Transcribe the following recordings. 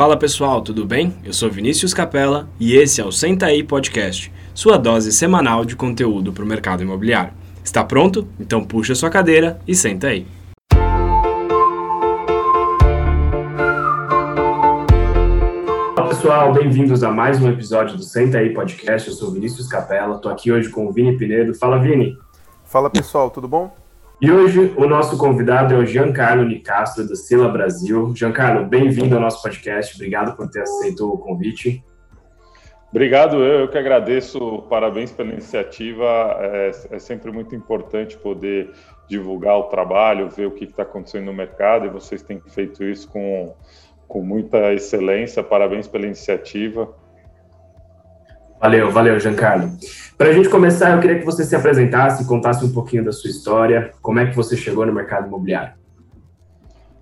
Fala pessoal, tudo bem? Eu sou Vinícius Capella e esse é o Senta aí Podcast, sua dose semanal de conteúdo para o mercado imobiliário. Está pronto? Então puxa sua cadeira e senta aí. Olá pessoal, bem-vindos a mais um episódio do Senta aí Podcast. Eu sou Vinícius Capella, estou aqui hoje com o Vini Pinedo. Fala Vini. Fala pessoal, tudo bom? E hoje o nosso convidado é o Giancarlo Nicastro, do Sila Brasil. Giancarlo, bem-vindo ao nosso podcast. Obrigado por ter aceito o convite. Obrigado, eu, eu que agradeço. Parabéns pela iniciativa. É, é sempre muito importante poder divulgar o trabalho, ver o que está acontecendo no mercado, e vocês têm feito isso com, com muita excelência. Parabéns pela iniciativa. Valeu, valeu, Giancarlo. Para a gente começar, eu queria que você se apresentasse, contasse um pouquinho da sua história, como é que você chegou no mercado imobiliário.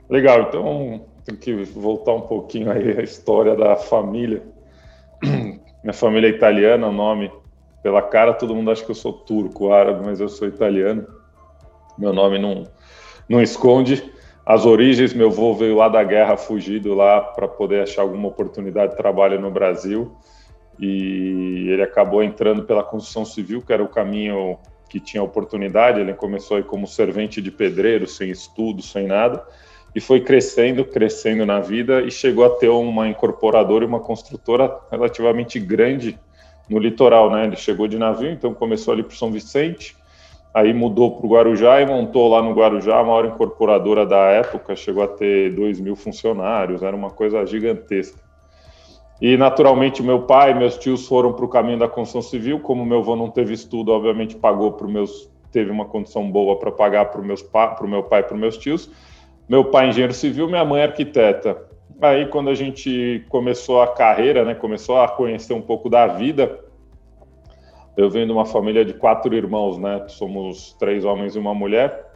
Legal, então tem que voltar um pouquinho aí a história da família. Minha família é italiana, o nome pela cara todo mundo acha que eu sou turco, árabe, mas eu sou italiano. Meu nome não não esconde as origens. Meu avô veio lá da guerra, fugido lá para poder achar alguma oportunidade de trabalho no Brasil e ele acabou entrando pela construção civil, que era o caminho que tinha oportunidade. Ele começou aí como servente de pedreiro, sem estudo, sem nada, e foi crescendo, crescendo na vida e chegou a ter uma incorporadora e uma construtora relativamente grande no litoral, né? Ele chegou de navio, então começou ali para São Vicente, aí mudou para o Guarujá e montou lá no Guarujá a maior incorporadora da época, chegou a ter 2 mil funcionários, era uma coisa gigantesca. E, naturalmente, meu pai e meus tios foram para o caminho da construção civil. Como meu avô não teve estudo, obviamente pagou para meus. teve uma condição boa para pagar para o meu pai e para meus tios. Meu pai, engenheiro civil, minha mãe, arquiteta. Aí, quando a gente começou a carreira, né, começou a conhecer um pouco da vida, eu venho de uma família de quatro irmãos, né? Somos três homens e uma mulher.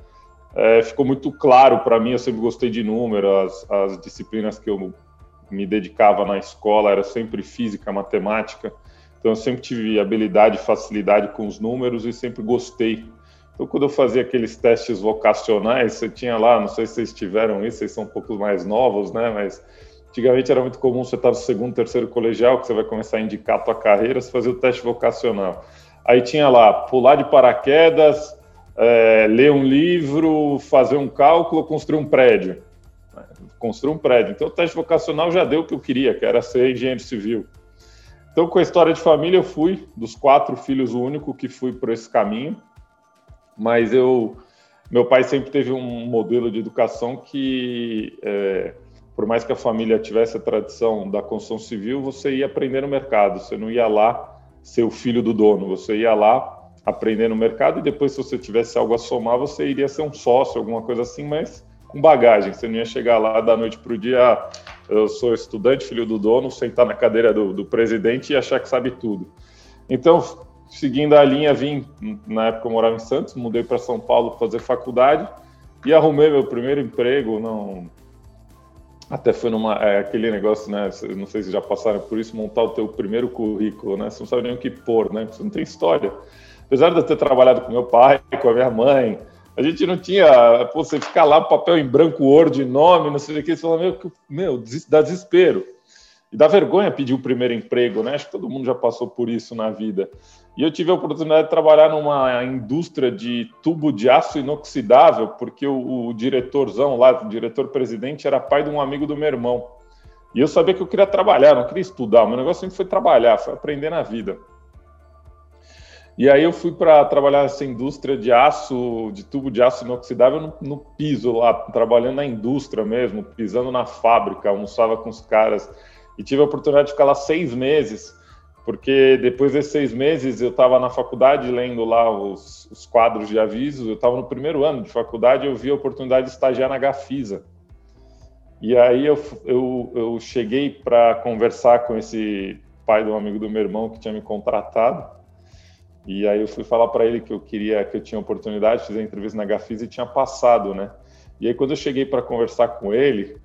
É, ficou muito claro para mim, eu sempre gostei de números, as, as disciplinas que eu me dedicava na escola era sempre física, matemática. Então eu sempre tive habilidade, facilidade com os números e sempre gostei. Então quando eu fazia aqueles testes vocacionais, você tinha lá, não sei se vocês tiveram isso, vocês são um pouco mais novos, né? Mas antigamente era muito comum você estar no segundo, terceiro colegial, que você vai começar a indicar a tua carreira, você fazia o teste vocacional. Aí tinha lá pular de paraquedas, é, ler um livro, fazer um cálculo, construir um prédio construir um prédio. Então, o teste vocacional já deu o que eu queria, que era ser engenheiro civil. Então, com a história de família, eu fui, dos quatro filhos, o único que fui por esse caminho. Mas eu, meu pai sempre teve um modelo de educação que, é, por mais que a família tivesse a tradição da construção civil, você ia aprender no mercado. Você não ia lá ser o filho do dono, você ia lá aprender no mercado e depois, se você tivesse algo a somar, você iria ser um sócio, alguma coisa assim, mas com bagagem. Você não ia chegar lá da noite para o dia, ah, eu sou estudante, filho do dono, sentar na cadeira do, do presidente e achar que sabe tudo. Então, seguindo a linha, vim, na época eu morava em Santos, mudei para São Paulo fazer faculdade e arrumei meu primeiro emprego, não... Até foi numa, é, aquele negócio, né? Não sei se já passaram por isso, montar o teu primeiro currículo, né? Você não sabe nem o que pôr, né? Você não tem história. Apesar de eu ter trabalhado com meu pai, com a minha mãe, a gente não tinha, pô, você ficar lá, papel em branco, Word, nome, não sei o que, você fala, meu, meu, dá desespero. E dá vergonha pedir o primeiro emprego, né? Acho que todo mundo já passou por isso na vida. E eu tive a oportunidade de trabalhar numa indústria de tubo de aço inoxidável, porque o, o diretorzão lá, o diretor-presidente, era pai de um amigo do meu irmão. E eu sabia que eu queria trabalhar, não queria estudar. Meu negócio sempre foi trabalhar, foi aprender na vida. E aí eu fui para trabalhar nessa indústria de aço, de tubo de aço inoxidável no, no, piso lá, trabalhando na indústria mesmo, pisando na fábrica, almoçava com os caras. E tive a oportunidade de ficar lá seis meses, porque depois desses seis meses eu estava na faculdade lendo lá os, os quadros de aviso, eu estava no primeiro ano de faculdade eu vi a oportunidade de estagiar na Gafisa. E aí eu, eu, eu cheguei para conversar com esse pai de um amigo do meu irmão que tinha me contratado e aí eu fui falar para ele que eu queria, que eu tinha oportunidade, fiz a entrevista na Gafisa e tinha passado, né? E aí quando eu cheguei para conversar com ele,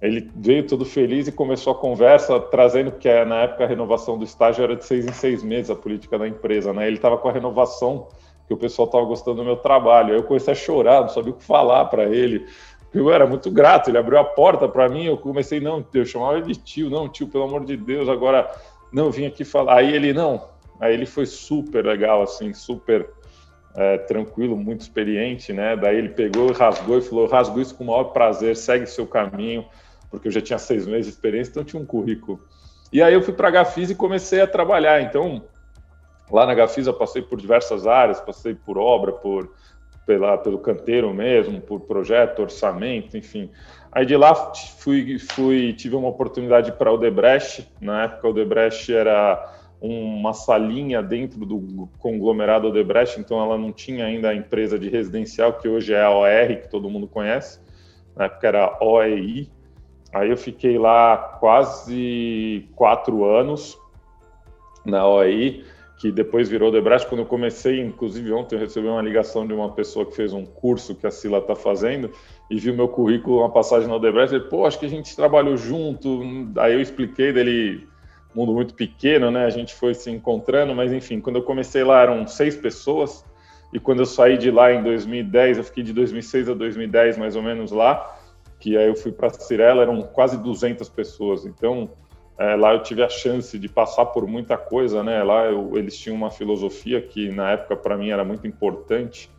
ele veio todo feliz e começou a conversa, trazendo que é, na época a renovação do estágio era de seis em seis meses a política da empresa, né? Ele estava com a renovação que o pessoal estava gostando do meu trabalho. Aí eu comecei a chorar, não sabia o que falar para ele. eu era muito grato, ele abriu a porta para mim, eu comecei, não, eu chamava ele de tio, não, tio, pelo amor de Deus, agora, não, eu vim aqui falar. Aí ele, não, aí ele foi super legal, assim, super é, tranquilo, muito experiente, né? Daí ele pegou, rasgou e falou, rasgou isso com o maior prazer, segue seu caminho, porque eu já tinha seis meses de experiência, então tinha um currículo. E aí eu fui para a Gafis e comecei a trabalhar, então lá na Gafis eu passei por diversas áreas, passei por obra, por pela, pelo canteiro mesmo, por projeto, orçamento, enfim. Aí de lá fui, fui tive uma oportunidade para o Odebrecht. Na época, o Odebrecht era uma salinha dentro do conglomerado Odebrecht, então ela não tinha ainda a empresa de residencial, que hoje é a OR, que todo mundo conhece. Na época era OEI. Aí eu fiquei lá quase quatro anos na OEI que depois virou Debrecht. Quando eu comecei, inclusive ontem eu recebi uma ligação de uma pessoa que fez um curso que a Sila está fazendo e viu meu currículo, uma passagem no Debrecht, ele, pô, acho que a gente trabalhou junto. Aí eu expliquei dele, mundo muito pequeno, né? A gente foi se encontrando, mas enfim, quando eu comecei lá eram seis pessoas e quando eu saí de lá em 2010, eu fiquei de 2006 a 2010 mais ou menos lá, que aí eu fui para Cirela, eram quase 200 pessoas. Então, é, lá eu tive a chance de passar por muita coisa, né? Lá eu, eles tinham uma filosofia que na época para mim era muito importante.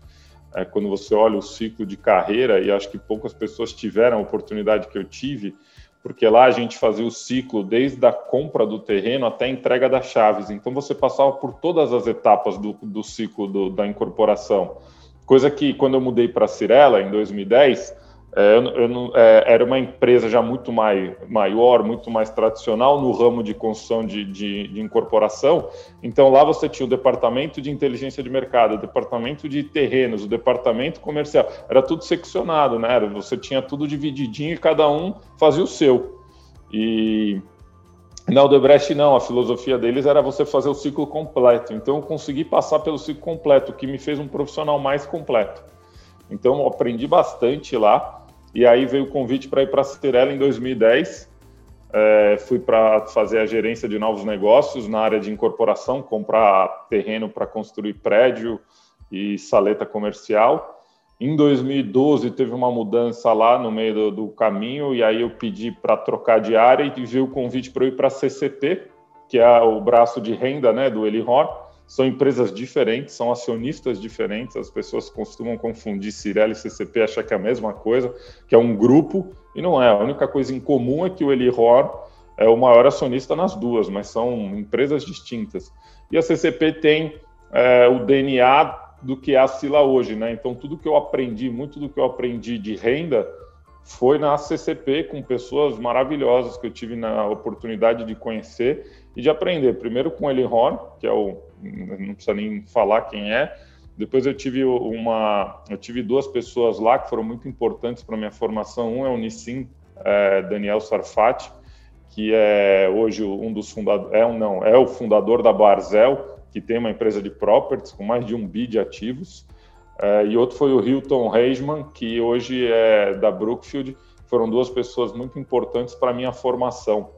É, quando você olha o ciclo de carreira, e acho que poucas pessoas tiveram a oportunidade que eu tive, porque lá a gente fazia o ciclo desde a compra do terreno até a entrega das chaves. Então você passava por todas as etapas do, do ciclo do, da incorporação. Coisa que quando eu mudei para Cirela em 2010, é, eu, eu, é, era uma empresa já muito mai, maior, muito mais tradicional no ramo de construção de, de, de, incorporação. Então lá você tinha o departamento de inteligência de mercado, o departamento de terrenos, o departamento comercial. Era tudo seccionado, né? Você tinha tudo divididinho e cada um fazia o seu. E na Aldebrecht não, a filosofia deles era você fazer o ciclo completo. Então eu consegui passar pelo ciclo completo, o que me fez um profissional mais completo. Então aprendi bastante lá. E aí veio o convite para ir para a Cirela em 2010. É, fui para fazer a gerência de novos negócios na área de incorporação, comprar terreno para construir prédio e saleta comercial. Em 2012 teve uma mudança lá no meio do, do caminho e aí eu pedi para trocar de área e veio o convite para ir para a CCP, que é o braço de renda né, do Elihor são empresas diferentes, são acionistas diferentes. As pessoas costumam confundir Cirela e CCP, achar que é a mesma coisa, que é um grupo, e não é. A única coisa em comum é que o Elihor é o maior acionista nas duas, mas são empresas distintas. E a CCP tem é, o DNA do que é a Sila hoje, né? Então, tudo que eu aprendi, muito do que eu aprendi de renda, foi na CCP com pessoas maravilhosas que eu tive na oportunidade de conhecer e de aprender. Primeiro com o Elihor, que é o não precisa nem falar quem é. Depois eu tive uma, eu tive duas pessoas lá que foram muito importantes para minha formação. Um é o Nissim é, Daniel Sarfati, que é hoje um dos fundadores, é um não, é o fundador da Barzel, que tem uma empresa de properties com mais de um bi de ativos. É, e outro foi o Hilton Reisman, que hoje é da Brookfield. Foram duas pessoas muito importantes para a minha formação,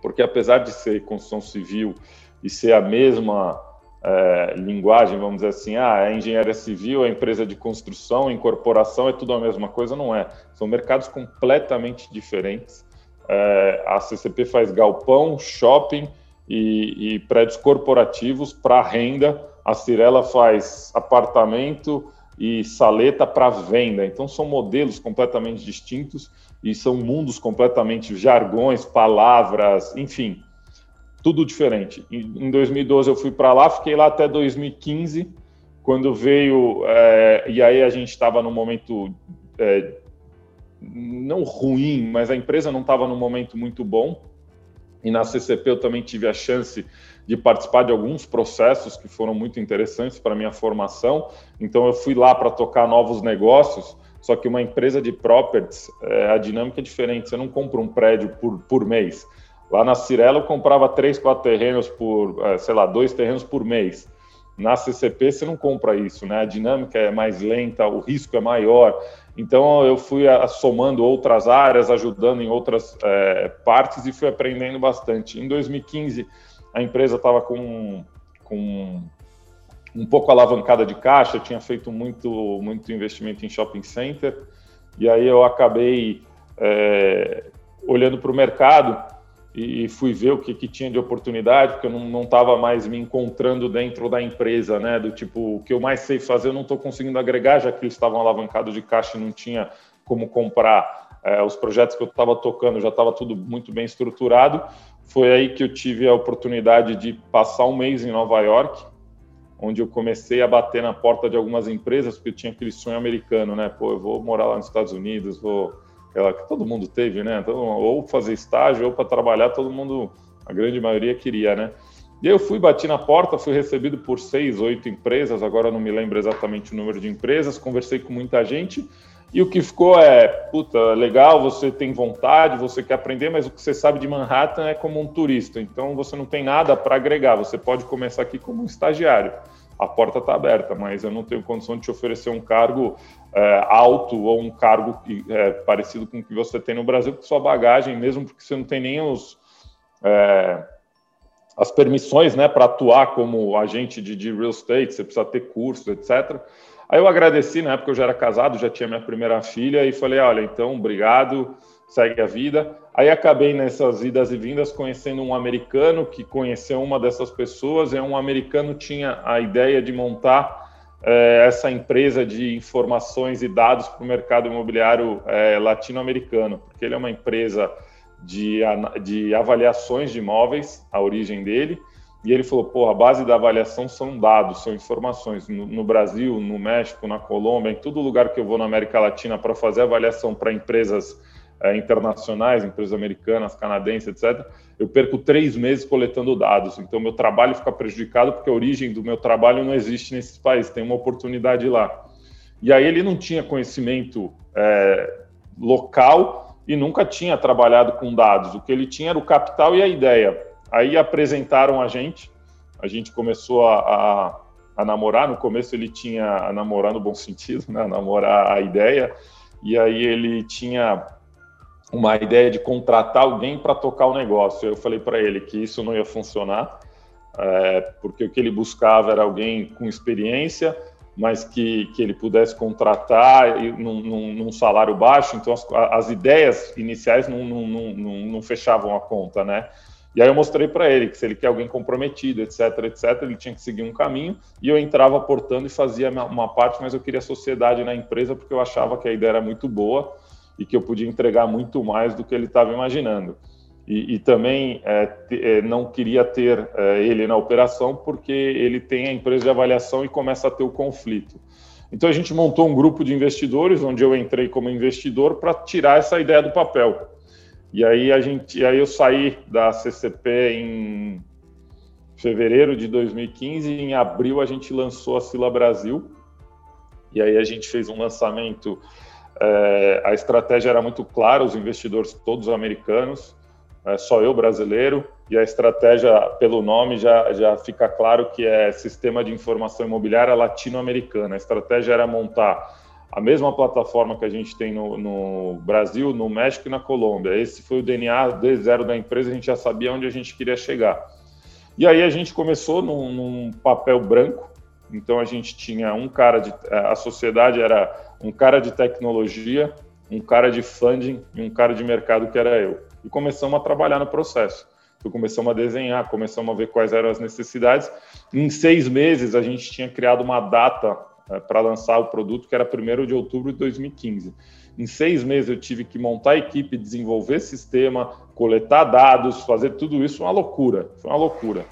porque apesar de ser construção civil e ser a mesma é, linguagem, vamos dizer assim, ah, é engenharia civil, é empresa de construção, incorporação, é tudo a mesma coisa, não é. São mercados completamente diferentes. É, a CCP faz galpão, shopping e, e prédios corporativos para renda, a Cirela faz apartamento e saleta para venda. Então são modelos completamente distintos e são mundos completamente jargões, palavras, enfim, tudo diferente. Em 2012 eu fui para lá, fiquei lá até 2015, quando veio é, e aí a gente estava num momento é, não ruim, mas a empresa não estava num momento muito bom. E na CCP eu também tive a chance de participar de alguns processos que foram muito interessantes para minha formação. Então eu fui lá para tocar novos negócios. Só que uma empresa de properties, é, a dinâmica é diferente. Você não compra um prédio por, por mês Lá na Cirela eu comprava três, quatro terrenos por, é, sei lá, dois terrenos por mês. Na CCP você não compra isso, né? A dinâmica é mais lenta, o risco é maior. Então eu fui somando outras áreas, ajudando em outras é, partes e fui aprendendo bastante. Em 2015 a empresa estava com, com um pouco alavancada de caixa, tinha feito muito, muito investimento em shopping center E aí eu acabei é, olhando para o mercado e fui ver o que, que tinha de oportunidade, porque eu não estava mais me encontrando dentro da empresa, né? Do tipo, o que eu mais sei fazer eu não estou conseguindo agregar, já que eles estavam alavancados de caixa e não tinha como comprar é, os projetos que eu estava tocando, já estava tudo muito bem estruturado. Foi aí que eu tive a oportunidade de passar um mês em Nova York, onde eu comecei a bater na porta de algumas empresas, porque eu tinha aquele sonho americano, né? Pô, eu vou morar lá nos Estados Unidos, vou aquela que todo mundo teve, né? Então, ou fazer estágio ou para trabalhar, todo mundo, a grande maioria queria, né? E eu fui, bati na porta, fui recebido por seis, oito empresas, agora não me lembro exatamente o número de empresas, conversei com muita gente, e o que ficou é, puta, legal, você tem vontade, você quer aprender, mas o que você sabe de Manhattan é como um turista, então você não tem nada para agregar, você pode começar aqui como um estagiário a porta está aberta, mas eu não tenho condição de te oferecer um cargo é, alto ou um cargo é, parecido com o que você tem no Brasil, porque sua bagagem, mesmo porque você não tem nem os, é, as permissões né, para atuar como agente de, de real estate, você precisa ter curso, etc. Aí eu agradeci, na época eu já era casado, já tinha minha primeira filha, e falei: olha, então, obrigado, segue a vida. Aí acabei nessas idas e vindas conhecendo um americano que conheceu uma dessas pessoas, e um americano tinha a ideia de montar é, essa empresa de informações e dados para o mercado imobiliário é, latino-americano, porque ele é uma empresa de, de avaliações de imóveis, a origem dele, e ele falou: pô, a base da avaliação são dados, são informações. No, no, Brasil, no México, na Colômbia, em todo lugar que eu vou na América Latina para fazer avaliação para empresas é, internacionais, empresas americanas, canadenses, etc., eu perco três meses coletando dados. Então, meu trabalho fica prejudicado porque a origem do meu trabalho não existe nesses países, tem uma oportunidade lá. E aí ele não tinha conhecimento é, local e nunca tinha trabalhado com dados. O que ele tinha era o capital e a ideia. Aí apresentaram a gente, a gente começou a, a, a namorar. No começo ele tinha a namorar no bom sentido, né? Namorar a ideia. E aí ele tinha uma ideia de contratar alguém para tocar o negócio. Eu falei para ele que isso não ia funcionar, é, porque o que ele buscava era alguém com experiência, mas que, que ele pudesse contratar num, num, num salário baixo. Então, as, as ideias iniciais não, não, não, não, fechavam a conta, né? E aí eu mostrei para ele que se ele quer alguém comprometido, etc, etc, ele tinha que seguir um caminho. E eu entrava aportando e fazia uma parte, mas eu queria sociedade na empresa porque eu achava que a ideia era muito boa e que eu podia entregar muito mais do que ele estava imaginando. E, e também é, é, não queria ter é, ele na operação porque ele tem a empresa de avaliação e começa a ter o conflito. Então a gente montou um grupo de investidores onde eu entrei como investidor para tirar essa ideia do papel. E aí a gente, aí eu saí da CCP em fevereiro de 2015 e em abril a gente lançou a Sila Brasil. E aí a gente fez um lançamento é, a estratégia era muito clara, os investidores todos americanos, é, só eu brasileiro, e a estratégia, pelo nome, já, já fica claro que é Sistema de Informação Imobiliária Latino-Americana. A estratégia era montar a mesma plataforma que a gente tem no, no, Brasil, no México e na Colômbia. Esse foi o DNA de zero da empresa, a gente já sabia onde a gente queria chegar. E aí a gente começou num, num papel branco, então a gente tinha um cara de. A sociedade era um cara de tecnologia, um cara de funding e um cara de mercado que era eu. E começamos a trabalhar no processo. Então, começamos a desenhar, começamos a ver quais eram as necessidades. Em seis meses, a gente tinha criado uma data é, para lançar o produto, que era 1 de outubro de 2015. Em seis meses, eu tive que montar a equipe, desenvolver sistema, coletar dados, fazer tudo isso, uma loucura. Foi uma loucura.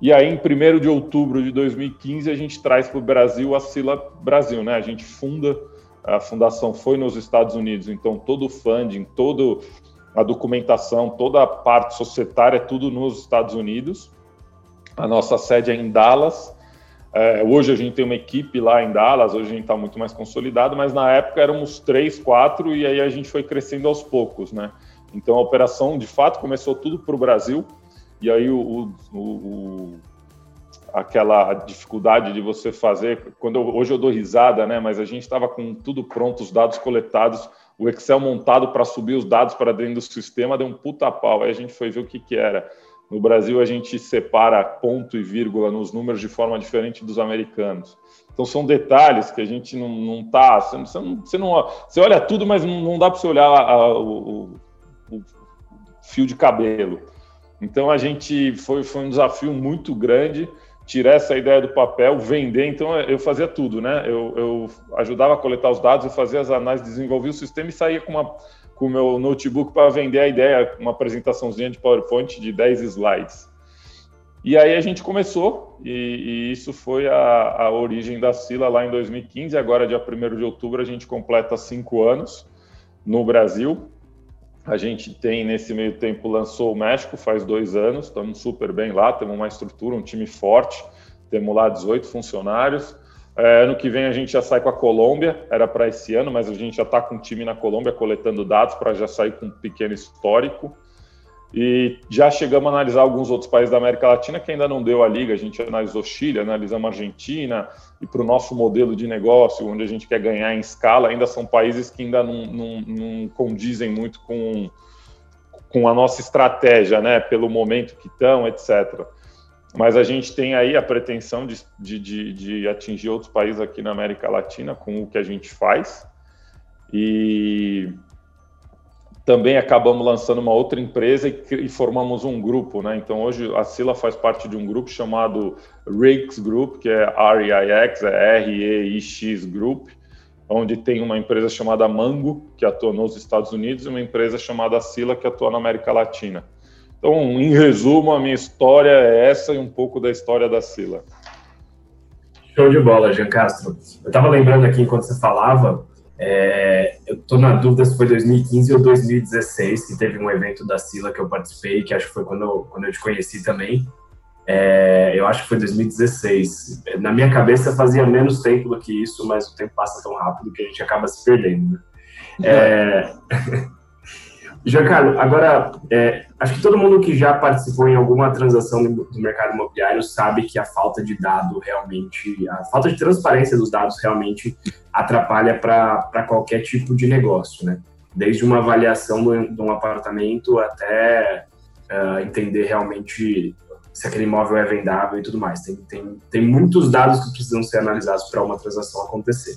E aí, em 1 de outubro de 2015, a gente traz para o Brasil a Sila Brasil, né? A gente funda, a fundação foi nos Estados Unidos, então todo o funding, toda a documentação, toda a parte societária, é tudo nos Estados Unidos. A nossa sede é em Dallas. É, hoje a gente tem uma equipe lá em Dallas, hoje a gente está muito mais consolidado, mas na época éramos três, quatro, e aí a gente foi crescendo aos poucos, né? Então a operação, de fato, começou tudo para o Brasil e aí o, o, o, aquela dificuldade de você fazer, quando eu, hoje eu dou risada, né? Mas a gente estava com tudo pronto, os dados coletados, o Excel montado para subir os dados para dentro do sistema, deu um puta pau. Aí a gente foi ver o que, que era. No Brasil, a gente separa ponto e vírgula nos números de forma diferente dos americanos. Então, são detalhes que a gente não, não tá. Você não, você, não, você olha tudo, mas não, não dá para você olhar a, o, o, fio de cabelo. Então, a gente foi, foi um desafio muito grande tirar essa ideia do papel, vender. Então, eu fazia tudo, né? Eu, eu ajudava a coletar os dados, eu fazia as análises, desenvolvia o sistema e saía com uma com o meu notebook para vender a ideia, uma apresentaçãozinha de PowerPoint de 10 slides. E aí a gente começou, e, e isso foi a, a, origem da Sila lá em 2015. Agora, dia 1 de outubro, a gente completa cinco anos no Brasil. A gente tem, nesse meio tempo, lançou o México faz dois anos, estamos super bem lá, temos uma estrutura, um time forte, temos lá 18 funcionários. É, ano que vem a gente já sai com a Colômbia, era para esse ano, mas a gente já está com um time na Colômbia coletando dados para já sair com um pequeno histórico. E já chegamos a analisar alguns outros países da América Latina que ainda não deu a liga. A gente analisou Chile, analisamos Argentina, e para o nosso modelo de negócio, onde a gente quer ganhar em escala, ainda são países que ainda não, não, não condizem muito com, com a nossa estratégia, né? Pelo momento que estão, etc mas a gente tem aí a pretensão de, de, de, de, atingir outros países aqui na América Latina com o que a gente faz. E também acabamos lançando uma outra empresa e, e formamos um grupo, né? Então hoje a Sila faz parte de um grupo chamado RIX Group, que é R-I-X, é R-E-I-X Group, onde tem uma empresa chamada Mango, que atua nos Estados Unidos, e uma empresa chamada Sila, que atua na América Latina. Então, em resumo, a minha história é essa e um pouco da história da Sila. Show de bola, Jean Castro. Eu estava lembrando aqui enquanto você falava, é, eu estou na dúvida se foi 2015 ou 2016 que teve um evento da Sila que eu participei, que acho que foi quando eu, quando eu te conheci também. É, eu acho que foi 2016. Na minha cabeça fazia menos tempo do que isso, mas o tempo passa tão rápido que a gente acaba se perdendo. Né? É... Giancarlo, agora, é, acho que todo mundo que já participou em alguma transação do mercado imobiliário sabe que a falta de dado realmente, a falta de transparência dos dados realmente atrapalha para qualquer tipo de negócio, né? Desde uma avaliação de um apartamento até uh, entender realmente se aquele imóvel é vendável e tudo mais. Tem, tem, tem muitos dados que precisam ser analisados para uma transação acontecer.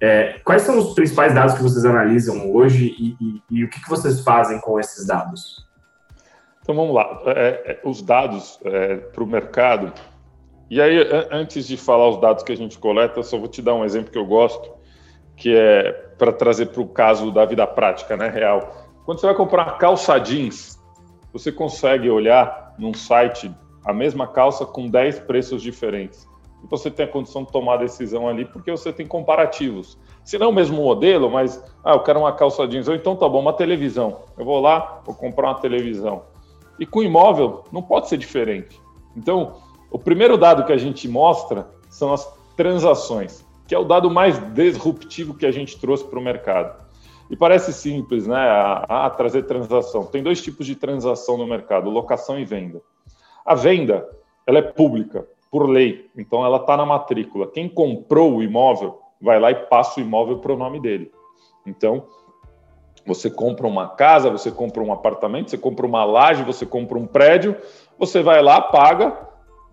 É, quais são os principais dados que vocês analisam hoje e, e, e o que, que, vocês fazem com esses dados? Então vamos lá, é, é os dados é, para o mercado. E aí, antes de falar os dados que a gente coleta, só vou te dar um exemplo que eu gosto, que é para trazer para o caso da vida prática, né, real. Quando você vai comprar calça jeans, você consegue olhar num site a mesma calça com 10 preços diferentes e você tem a condição de tomar a decisão ali, porque você tem comparativos. Se não o mesmo modelo, mas, ah, eu quero uma calça jeans, ou então tá bom, uma televisão. Eu vou lá, vou comprar uma televisão. E com imóvel, não pode ser diferente. Então, o primeiro dado que a gente mostra são as transações, que é o dado mais disruptivo que a gente trouxe para o mercado. E parece simples, né? Ah, trazer transação. Tem dois tipos de transação no mercado: locação e venda. A venda, ela é pública por lei. Então ela está na matrícula. Quem comprou o imóvel vai lá e passa o imóvel para o nome dele. Então você compra uma casa, você compra um apartamento, você compra uma laje, você compra um prédio, você vai lá, paga,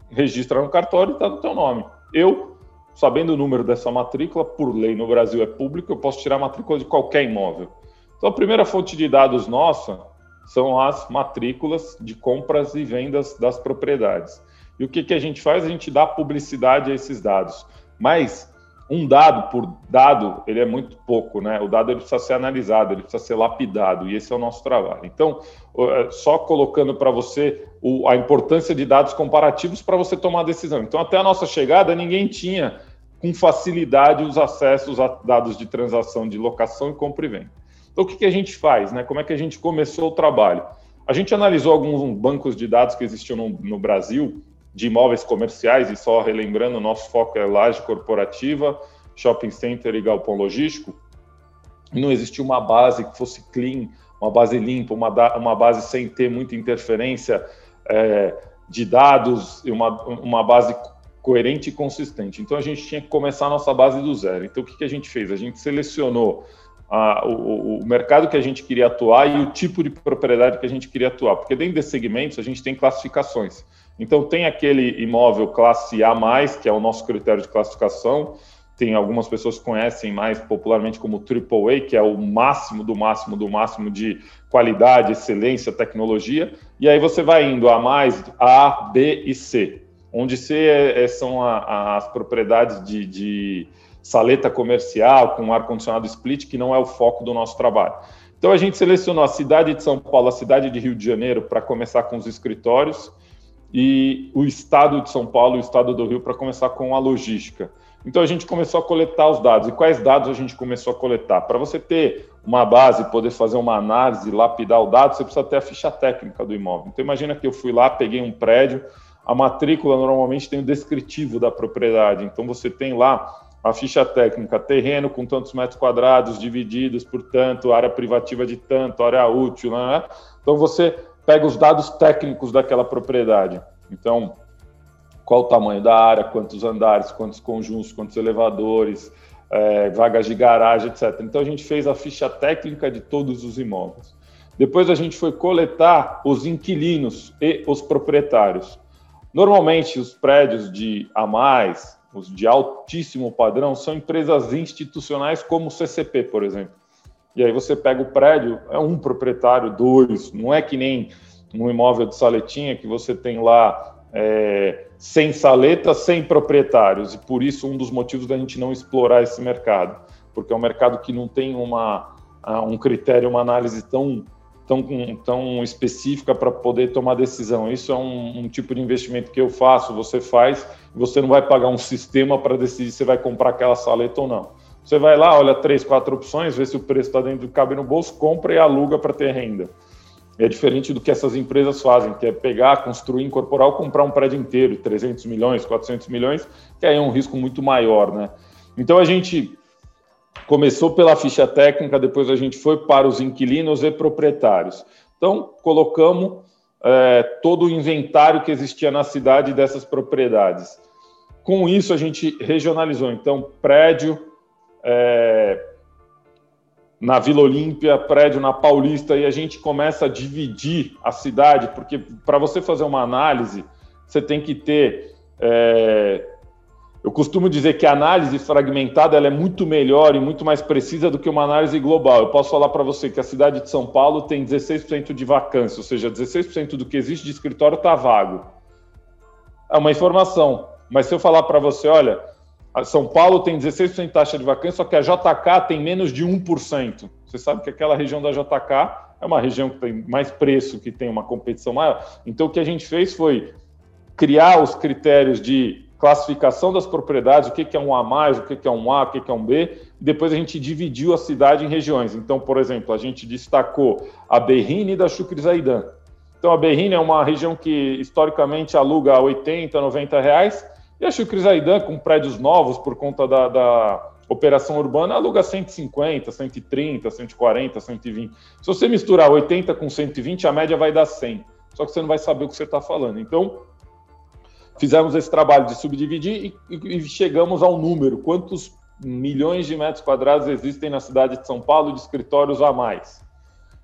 registra no cartório e está no teu nome. Eu, sabendo o número dessa matrícula, por lei no Brasil é público, eu posso tirar a matrícula de qualquer imóvel. Então a primeira fonte de dados nossa são as matrículas de compras e vendas das propriedades. E o que, que a gente faz? A gente dá publicidade a esses dados. Mas um dado por dado, ele é muito pouco, né? O dado ele precisa ser analisado, ele precisa ser lapidado, e esse é o nosso trabalho. Então, é, só colocando para você a importância de dados comparativos para você tomar a decisão. Então, até a nossa chegada, ninguém tinha com facilidade os acessos a dados de transação de locação e compra e venda. Então, o que, que a gente faz? Né? Como é que a gente começou o trabalho? A gente analisou alguns bancos de dados que existiam no, no Brasil, de imóveis comerciais, e só relembrando, nosso foco é laje corporativa, shopping center e galpão logístico, não existia uma base que fosse clean, uma base limpa, uma, uma base sem ter muita interferência é, de dados, e uma, uma base coerente e consistente. Então a gente tinha que começar a nossa base do zero. Então o que, que a gente fez? A gente selecionou a, o, o, mercado que a gente queria atuar e o tipo de propriedade que a gente queria atuar. Porque dentro desses segmentos a gente tem classificações. Então tem aquele imóvel classe A+, que é o nosso critério de classificação, tem algumas pessoas que conhecem mais popularmente como AAA, que é o máximo do máximo do máximo de qualidade, excelência, tecnologia, e aí você vai indo a mais A, B e C, onde C é, é, são a, as propriedades de, de saleta comercial com ar-condicionado split, que não é o foco do nosso trabalho. Então a gente selecionou a cidade de São Paulo, a cidade de Rio de Janeiro, para começar com os escritórios, e o estado de São Paulo o estado do Rio para começar com a logística. Então a gente começou a coletar os dados. E quais dados a gente começou a coletar? Para você ter uma base, poder fazer uma análise, lapidar o dado, você precisa ter a ficha técnica do imóvel. Então imagina que eu fui lá, peguei um prédio, a matrícula normalmente tem o descritivo da propriedade. Então você tem lá a ficha técnica, terreno com tantos metros quadrados divididos por tanto, área privativa de tanto, área útil, né? Então você pega os dados técnicos daquela propriedade. Então, qual o tamanho da área, quantos andares, quantos conjuntos, quantos elevadores, é, vagas de garagem, etc. Então a gente fez a ficha técnica de todos os imóveis. Depois a gente foi coletar os inquilinos e os proprietários. Normalmente os prédios de a mais, os de altíssimo padrão, são empresas institucionais como o CCP, por exemplo. E aí você pega o prédio, é um proprietário, dois, não é que nem um imóvel de saletinha que você tem lá é, sem saleta, sem proprietários, e por isso um dos motivos da gente não explorar esse mercado, porque é um mercado que não tem uma, um critério, uma análise tão, tão, tão específica para poder tomar decisão. Isso é um, um, tipo de investimento que eu faço, você faz, você não vai pagar um sistema para decidir se vai comprar aquela saleta ou não. Você vai lá, olha três, quatro opções, vê se o preço está dentro do cabe no bolso, compra e aluga para ter renda. É diferente do que essas empresas fazem, que é pegar, construir, incorporar ou comprar um prédio inteiro, 300 milhões, 400 milhões, que aí é um risco muito maior, né? Então a gente começou pela ficha técnica, depois a gente foi para os inquilinos e proprietários. Então colocamos é, todo o inventário que existia na cidade dessas propriedades. Com isso a gente regionalizou, então prédio, é, na Vila Olímpia, prédio na Paulista, e a gente começa a dividir a cidade, porque para você fazer uma análise, você tem que ter. É... Eu costumo dizer que a análise fragmentada é muito melhor e muito mais precisa do que uma análise global. Eu posso falar para você que a cidade de São Paulo tem 16% de vacância, ou seja, 16% do que existe de escritório está vago. É uma informação. Mas se eu falar para você, olha, são Paulo tem 16% de taxa de vacância, só que a JK tem menos de 1%. Você sabe que aquela região da JK é uma região que tem mais preço, que tem uma competição maior. Então, o que a gente fez foi criar os critérios de classificação das propriedades, o que é um A, o que é um A, o que é um B, e depois a gente dividiu a cidade em regiões. Então, por exemplo, a gente destacou a Berrine da Chucrizaidan. Então, a Berrine é uma região que historicamente aluga a 80, 90 reais, e o Crisaidan, com prédios novos, por conta da, da operação urbana, aluga 150, 130, 140, 120. Se você misturar 80 com 120, a média vai dar 100. Só que você não vai saber o que você está falando. Então, fizemos esse trabalho de subdividir e, e, chegamos ao número. Quantos milhões de metros quadrados existem na cidade de São Paulo de escritórios a mais?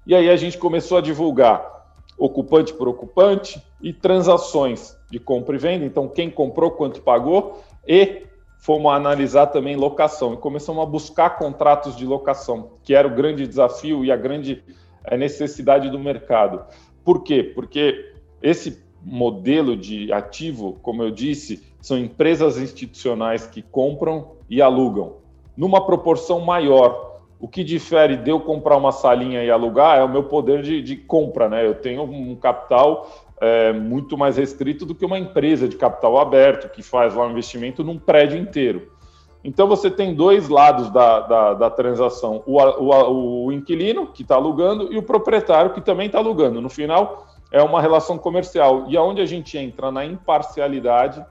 E aí a gente começou a divulgar ocupante por ocupante e transações de compra e venda. Então, quem comprou, quanto pagou e fomos analisar também locação e começamos a buscar contratos de locação, que era o grande desafio e a grande eh, necessidade do mercado. Por quê? Porque esse modelo de ativo, como eu disse, são empresas institucionais que compram e alugam numa proporção maior o que difere de eu comprar uma salinha e alugar é o meu poder de, de compra, né? Eu tenho um capital é, muito mais restrito do que uma empresa de capital aberto que faz lá um investimento num prédio inteiro. Então você tem dois lados da, da, da transação: o, o, o inquilino que está alugando e o proprietário que também está alugando. No final, é uma relação comercial. E aonde a gente entra na imparcialidade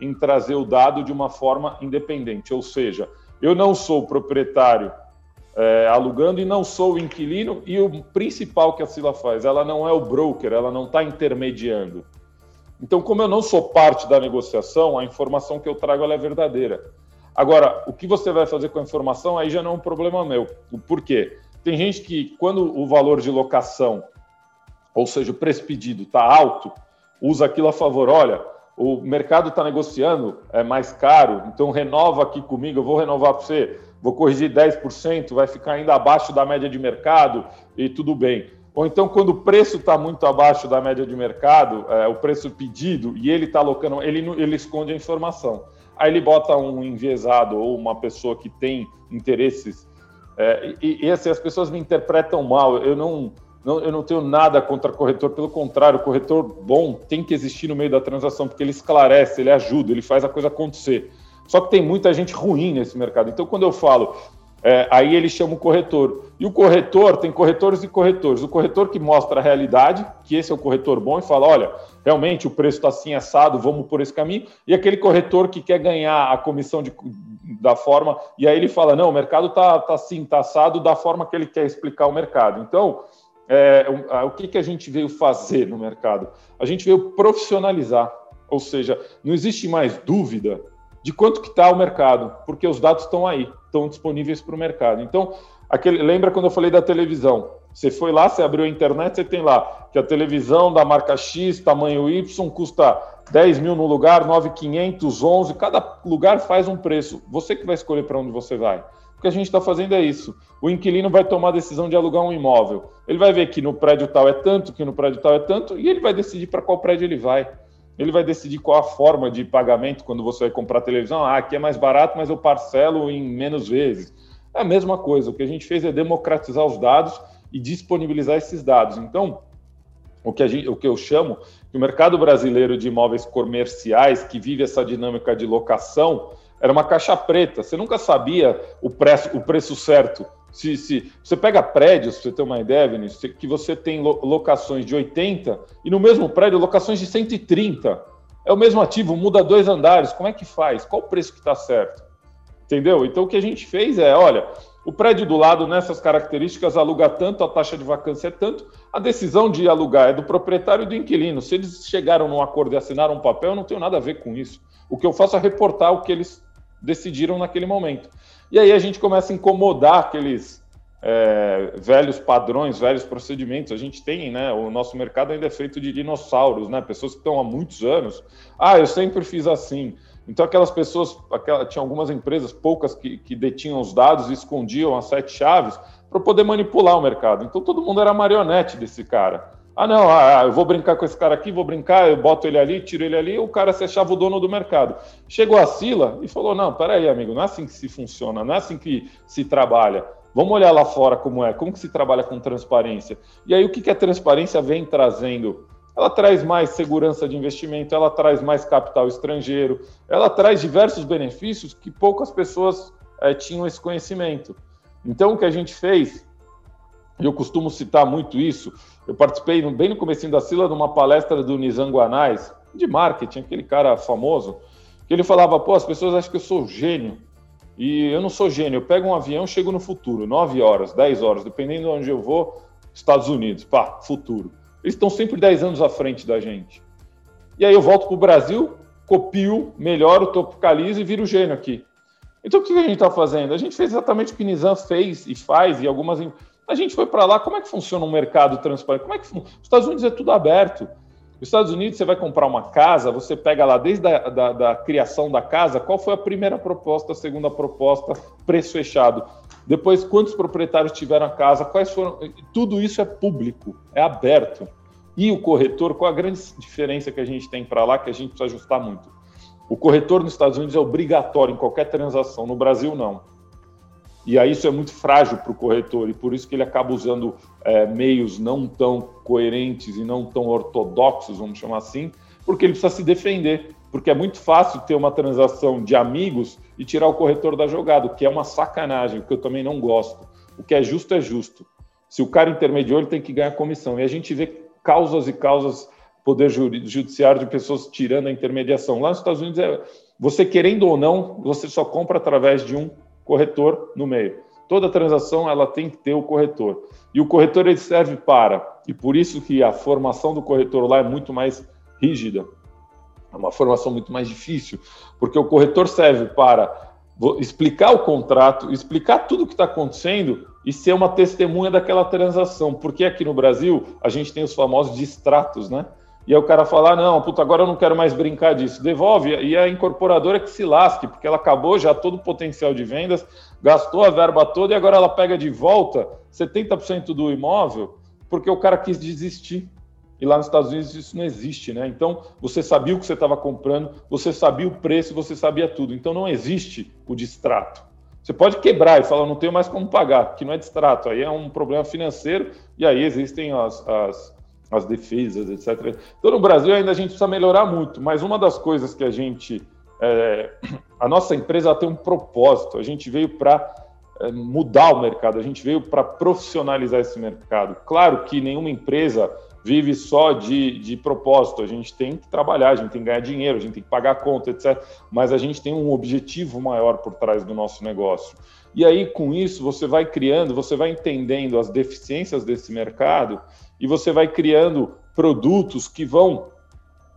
em trazer o dado de uma forma independente. Ou seja, eu não sou proprietário é, alugando e não sou o inquilino. E o principal que a Sila faz, ela não é o broker, ela não está intermediando. Então, como eu não sou parte da negociação, a informação que eu trago é verdadeira. Agora, o que você vai fazer com a informação aí já não é um problema meu. Por quê? Tem gente que, quando o valor de locação, ou seja, o preço pedido está alto, usa aquilo a favor. Olha, o mercado está negociando, é mais caro, então renova aqui comigo, eu vou renovar para você, vou corrigir 10%, vai ficar ainda abaixo da média de mercado e tudo bem. Ou então, quando o preço está muito abaixo da média de mercado, é, o preço pedido, e ele está alocando, ele, ele esconde a informação. Aí ele bota um enviesado ou uma pessoa que tem interesses. É, e, e assim, as pessoas me interpretam mal. Eu não, não, eu não tenho nada contra corretor, pelo contrário, o corretor bom tem que existir no meio da transação, porque ele esclarece, ele ajuda, ele faz a coisa acontecer. Só que tem muita gente ruim nesse mercado. Então, quando eu falo, é, aí ele chama o corretor. E o corretor tem corretores e corretores. O corretor que mostra a realidade, que esse é o corretor bom, e fala: olha, realmente o preço está assim assado, vamos por esse caminho. E aquele corretor que quer ganhar a comissão de, da forma, e aí ele fala: não, o mercado está tá assim, está assado da forma que ele quer explicar o mercado. Então, é, o, que, que a gente veio fazer no mercado? A gente veio profissionalizar, ou seja, não existe mais dúvida de quanto que está o mercado, porque os dados estão aí, estão disponíveis para o mercado. Então, aquele, lembra quando eu falei da televisão? Você foi lá, você abriu a internet, você tem lá que a televisão da marca X, tamanho Y, custa 10 mil no lugar, 9,500, 11, cada lugar faz um preço. Você que vai escolher para onde você vai. O que a gente está fazendo é isso. O inquilino vai tomar a decisão de alugar um imóvel. Ele vai ver que no prédio tal é tanto, que no prédio tal é tanto, e ele vai decidir para qual prédio ele vai ele vai decidir qual a forma de pagamento quando você vai comprar televisão. Ah, aqui é mais barato, mas eu parcelo em menos vezes. É a mesma coisa. O que a gente fez é democratizar os dados e disponibilizar esses dados. Então, o que, gente, o que eu chamo que o mercado brasileiro de imóveis comerciais, que vive essa dinâmica de locação, era uma caixa preta. Você nunca sabia o preço, o preço certo se, se você pega prédios, você ter uma ideia, Vinícius, que você tem locações de 80 e no mesmo prédio locações de 130. É o mesmo ativo, muda dois andares. Como é que faz? Qual o preço que está certo? Entendeu? Então o que a gente fez é, olha, o prédio do lado nessas características aluga tanto, a taxa de vacância é tanto, a decisão de alugar é do proprietário e do inquilino. Se eles chegaram num acordo e assinaram um papel, eu não tenho nada a ver com isso. O que eu faço é reportar o que eles decidiram naquele momento. E aí a gente começa a incomodar aqueles é, velhos padrões, velhos procedimentos. A gente tem, né? O nosso mercado ainda é feito de dinossauros, né? Pessoas que estão há muitos anos. Ah, eu sempre fiz assim. Então, aquelas pessoas, aquela, tinha algumas empresas, poucas, que, que detinham os dados e escondiam as sete chaves para poder manipular o mercado. Então, todo mundo era marionete desse cara. Ah, não, ah, ah, eu vou brincar com esse cara aqui, vou brincar, eu boto ele ali, tiro ele ali, o cara se achava o dono do mercado. Chegou a Sila e falou: não, peraí, amigo, não é assim que se funciona, não é assim que se trabalha. Vamos olhar lá fora como é, como que se trabalha com transparência. E aí, o que, que a transparência vem trazendo? Ela traz mais segurança de investimento, ela traz mais capital estrangeiro, ela traz diversos benefícios que poucas pessoas é, tinham esse conhecimento. Então, o que a gente fez, e eu costumo citar muito isso, eu participei bem no começo da Sila de uma palestra do Nizam Guanais, de marketing, aquele cara famoso, que ele falava, pô, as pessoas acham que eu sou gênio. E eu não sou gênio, eu pego um avião chego no futuro, 9 horas, 10 horas, dependendo de onde eu vou, Estados Unidos, pá, futuro. Eles estão sempre 10 anos à frente da gente. E aí eu volto para o Brasil, copio, melhoro, tropicalizo e viro gênio aqui. Então o que a gente está fazendo? A gente fez exatamente o que Nizam fez e faz, e algumas a gente foi para lá, como é que funciona um mercado transparente? Como é que fun... Os Estados Unidos é tudo aberto. Os Estados Unidos, você vai comprar uma casa, você pega lá desde a da, da criação da casa, qual foi a primeira proposta, a segunda proposta, preço fechado. Depois, quantos proprietários tiveram a casa, quais foram. Tudo isso é público, é aberto. E o corretor, qual a grande diferença que a gente tem para lá, que a gente precisa ajustar muito? O corretor nos Estados Unidos é obrigatório em qualquer transação, no Brasil não. E aí isso é muito frágil para o corretor e por isso que ele acaba usando é, meios não tão coerentes e não tão ortodoxos, vamos chamar assim, porque ele precisa se defender. Porque é muito fácil ter uma transação de amigos e tirar o corretor da jogada, o que é uma sacanagem, o que eu também não gosto. O que é justo é justo. Se o cara intermediou, ele tem que ganhar comissão. E a gente vê causas e causas poder judiciário de pessoas tirando a intermediação. Lá nos Estados Unidos, é, você querendo ou não, você só compra através de um corretor no meio. Toda transação ela tem que ter o corretor. E o corretor ele serve para, e por isso que a formação do corretor lá é muito mais rígida. É uma formação muito mais difícil, porque o corretor serve para explicar o contrato, explicar tudo o que está acontecendo e ser uma testemunha daquela transação. Porque aqui no Brasil a gente tem os famosos distratos, né? E aí o cara fala: ah, não, puta, agora eu não quero mais brincar disso. Devolve. E a incorporadora que se lasque, porque ela acabou já todo o potencial de vendas, gastou a verba toda e agora ela pega de volta 70% do imóvel porque o cara quis desistir. E lá nos Estados Unidos isso não existe, né? Então você sabia o que você estava comprando, você sabia o preço, você sabia tudo. Então não existe o distrato. Você pode quebrar e falar, não tenho mais como pagar, que não é distrato, aí é um problema financeiro e aí existem as, as, as defesas, etc. Então no Brasil ainda a gente precisa melhorar muito, mas uma das coisas que a gente. É, a nossa empresa tem um propósito, a gente veio para é, mudar o mercado, a gente veio para profissionalizar esse mercado. Claro que nenhuma empresa vive só de, de propósito. A gente tem que trabalhar, a gente tem que ganhar dinheiro, a gente tem que pagar conta, etc. Mas a gente tem um objetivo maior por trás do nosso negócio. E aí, com isso, você vai criando, você vai entendendo as deficiências desse mercado e você vai criando produtos que vão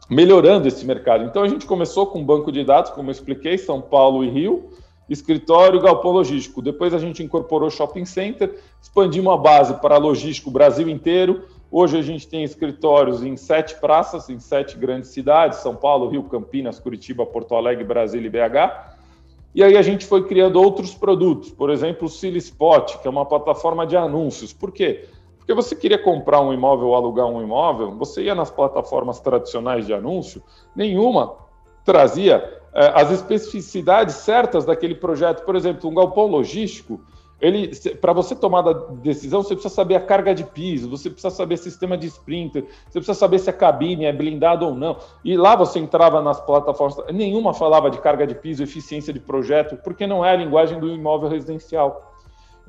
melhorando esse mercado. Então, a gente começou com um banco de dados, como eu expliquei, São Paulo e Rio, escritório, galpão logístico. Depois a gente incorporou shopping center, expandimos a base para logístico Brasil inteiro, Hoje a gente tem escritórios em sete praças, em sete grandes cidades: São Paulo, Rio, Campinas, Curitiba, Porto Alegre, Brasília e BH. E aí a gente foi criando outros produtos, por exemplo, o Silispot, que é uma plataforma de anúncios. Por quê? Porque você queria comprar um imóvel ou alugar um imóvel, você ia nas plataformas tradicionais de anúncio, nenhuma trazia eh, as especificidades certas daquele projeto. Por exemplo, um galpão logístico, ele para você tomar a decisão, você precisa saber a carga de piso, você precisa saber sistema de sprinter, você precisa saber se a cabine é blindada ou não. E lá você entrava nas plataformas, nenhuma falava de carga de piso, eficiência de projeto, porque não é a linguagem do imóvel residencial.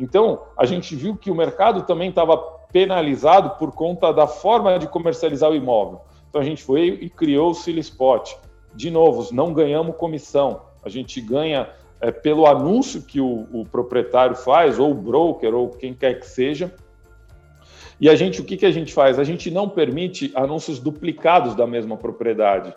Então, a gente viu que o mercado também estava penalizado por conta da forma de comercializar o imóvel. Então, a gente foi e criou o Silispot. De novo, não ganhamos comissão, a gente ganha é, pelo anúncio que o, o, proprietário faz, ou o broker, ou quem quer que seja. E a gente, o que, que a gente faz? A gente não permite anúncios duplicados da mesma propriedade,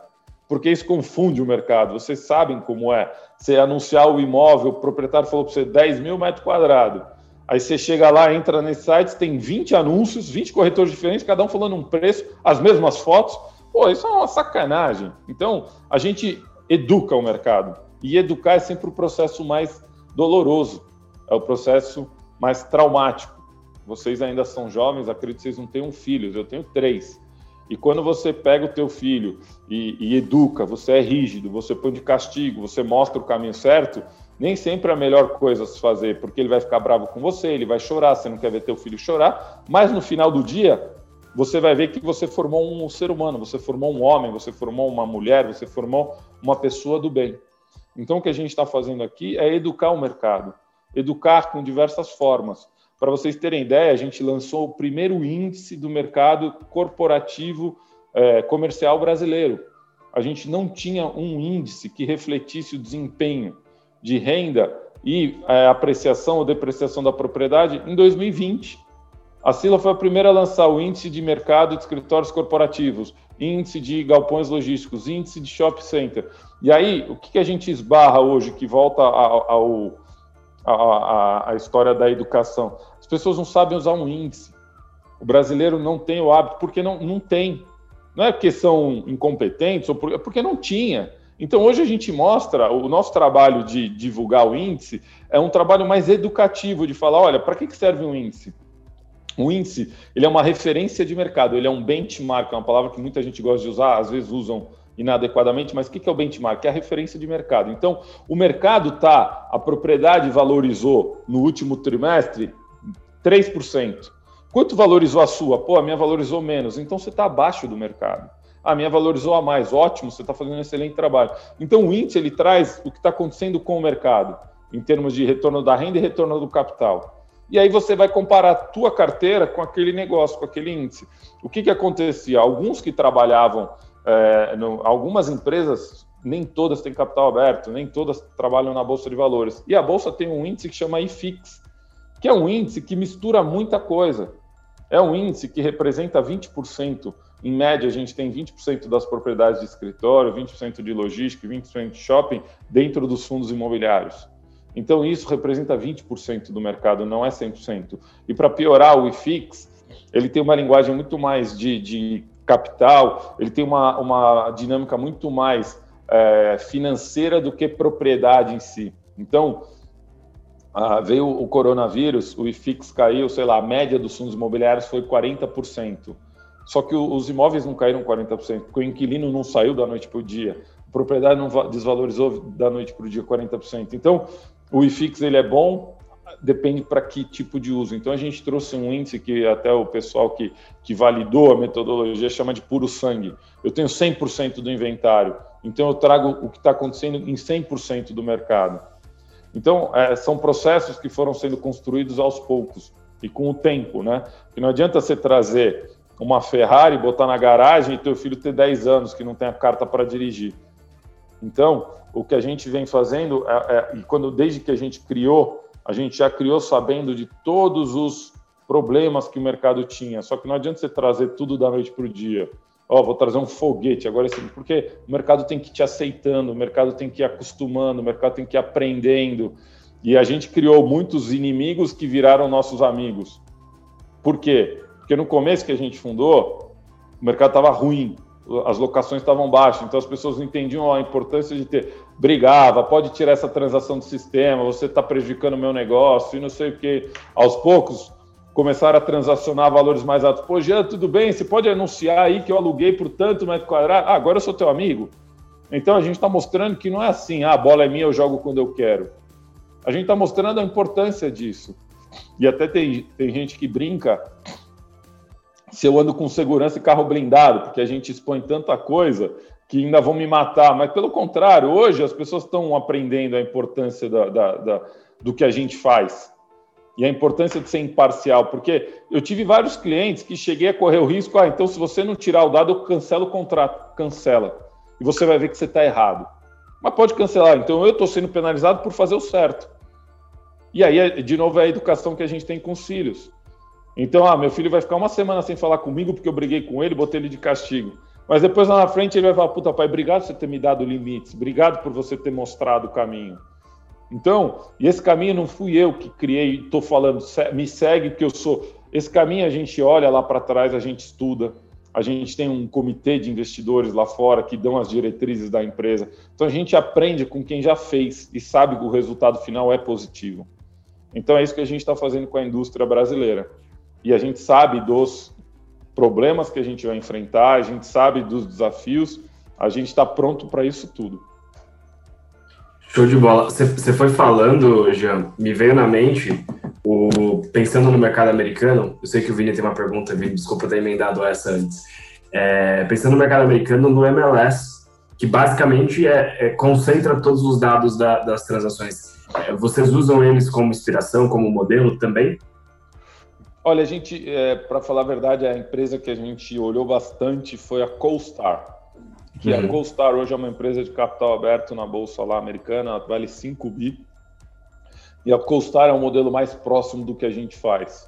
porque isso confunde o mercado. Vocês sabem como é. Você anunciar o imóvel, o proprietário falou para você 10 mil metros quadrados. Aí você chega lá, entra nesse site, tem 20 anúncios, 20 corretores diferentes, cada um falando um preço, as mesmas fotos. Pô, isso é uma sacanagem. Então, a gente educa o mercado. E educar é sempre o processo mais doloroso, é o processo mais traumático. Vocês ainda são jovens, acredito que vocês não tenham filhos, eu tenho três. E quando você pega o teu filho e, e, educa, você é rígido, você põe de castigo, você mostra o caminho certo, nem sempre é a melhor coisa a se fazer, porque ele vai ficar bravo com você, ele vai chorar, você não quer ver teu filho chorar, mas no final do dia, você vai ver que você formou um ser humano, você formou um homem, você formou uma mulher, você formou uma pessoa do bem. Então, o que a gente está fazendo aqui é educar o mercado, educar com diversas formas. Para vocês terem ideia, a gente lançou o primeiro índice do mercado corporativo é, comercial brasileiro. A gente não tinha um índice que refletisse o desempenho de renda e é, apreciação ou depreciação da propriedade em 2020. A Sila foi a primeira a lançar o índice de mercado de escritórios corporativos, índice de galpões logísticos, índice de shopping center. E aí, o que, que a gente esbarra hoje, que volta ao, a, a, história da educação? As pessoas não sabem usar um índice. O brasileiro não tem o hábito, porque não, não tem. Não é porque são incompetentes, ou é porque não tinha. Então, hoje a gente mostra, o nosso trabalho de divulgar o índice é um trabalho mais educativo, de falar, olha, para que serve um índice? O índice, ele é uma referência de mercado, ele é um benchmark, é uma palavra que muita gente gosta de usar, às vezes usam inadequadamente, mas o que é o benchmark? É a referência de mercado. Então, o mercado está, a propriedade valorizou no último trimestre 3%. Quanto valorizou a sua? Pô, a minha valorizou menos. Então, você está abaixo do mercado. A minha valorizou a mais. Ótimo, você está fazendo um excelente trabalho. Então, o índice, ele traz o que está acontecendo com o mercado, em termos de retorno da renda e retorno do capital. E aí você vai comparar a tua carteira com aquele negócio, com aquele índice. O que, que acontecia? Alguns que trabalhavam, é, no, algumas empresas, nem todas têm capital aberto, nem todas trabalham na Bolsa de Valores. E a Bolsa tem um índice que chama IFIX, que é um índice que mistura muita coisa. É um índice que representa 20%. Em média, a gente tem 20% das propriedades de escritório, 20% de logística, 20% de shopping dentro dos fundos imobiliários. Então, isso representa 20% do mercado, não é 100%. E para piorar, o IFIX, ele tem uma linguagem muito mais de, de capital, ele tem uma, uma dinâmica muito mais é, financeira do que propriedade em si. Então, ah, veio o coronavírus, o IFIX caiu, sei lá, a média dos fundos imobiliários foi 40%. Só que os imóveis não caíram 40%, porque o inquilino não saiu da noite para o dia, a propriedade não desvalorizou da noite para o dia 40%. Então, o IFIX ele é bom, depende para que tipo de uso. Então, a gente trouxe um índice que até o pessoal que, que validou a metodologia chama de puro sangue. Eu tenho 100% do inventário, então eu trago o que está acontecendo em 100% do mercado. Então, é, são processos que foram sendo construídos aos poucos e com o tempo, né? Que não adianta você trazer uma Ferrari, botar na garagem e teu filho ter 10 anos que não tem a carta para dirigir. Então, o que a gente vem fazendo, é, é, e quando desde que a gente criou, a gente já criou sabendo de todos os problemas que o mercado tinha. Só que não adianta você trazer tudo da noite para o dia ó, oh, vou trazer um foguete agora, assim, porque o mercado tem que ir te aceitando, o mercado tem que ir acostumando, o mercado tem que ir aprendendo. E a gente criou muitos inimigos que viraram nossos amigos. Por quê? Porque no começo que a gente fundou, o mercado estava ruim, as locações estavam baixas, então as pessoas não entendiam a importância de ter. Brigava, pode tirar essa transação do sistema, você está prejudicando o meu negócio e não sei o quê. Aos poucos, começaram a transacionar valores mais altos. Pô, Jean, tudo bem? Você pode anunciar aí que eu aluguei por tanto metro quadrado? Ah, agora eu sou teu amigo. Então a gente está mostrando que não é assim, ah, a bola é minha, eu jogo quando eu quero. A gente está mostrando a importância disso. E até tem, tem gente que brinca se eu ando com segurança e carro blindado, porque a gente expõe tanta coisa que ainda vão me matar. Mas pelo contrário, hoje as pessoas estão aprendendo a importância da, da, da, do que a gente faz e a importância de ser imparcial, porque eu tive vários clientes que cheguei a correr o risco, ah, então se você não tirar o dado, eu cancelo o contrato, cancela. E você vai ver que você está errado. Mas pode cancelar, então eu estou sendo penalizado por fazer o certo. E aí, de novo, é a educação que a gente tem com os filhos. Então, ah, meu filho vai ficar uma semana sem falar comigo porque eu briguei com ele, botei ele de castigo. Mas depois lá na frente ele vai falar, puta pai, obrigado por você ter me dado limites, obrigado por você ter mostrado o caminho. Então, e esse caminho não fui eu que criei, estou falando, me segue que eu sou. Esse caminho a gente olha lá para trás, a gente estuda, a gente tem um comitê de investidores lá fora que dão as diretrizes da empresa. Então a gente aprende com quem já fez e sabe que o resultado final é positivo. Então é isso que a gente está fazendo com a indústria brasileira. E a gente sabe dos problemas que a gente vai enfrentar, a gente sabe dos desafios, a gente está pronto para isso tudo. Show de bola. Você foi falando, Jean, me veio na mente, o, pensando no mercado americano, eu sei que o Vini tem uma pergunta, Vini, desculpa ter emendado essa antes. É, pensando no mercado americano, no MLS, que basicamente é, é concentra todos os dados da, das transações. É, vocês usam eles como inspiração, como modelo também? Olha, a gente, é, para falar a verdade, a empresa que a gente olhou bastante foi a CoStar que uhum. a CoStar hoje é uma empresa de capital aberto na bolsa lá americana, vale 5 bi. E a CoStar é um modelo mais próximo do que a gente faz.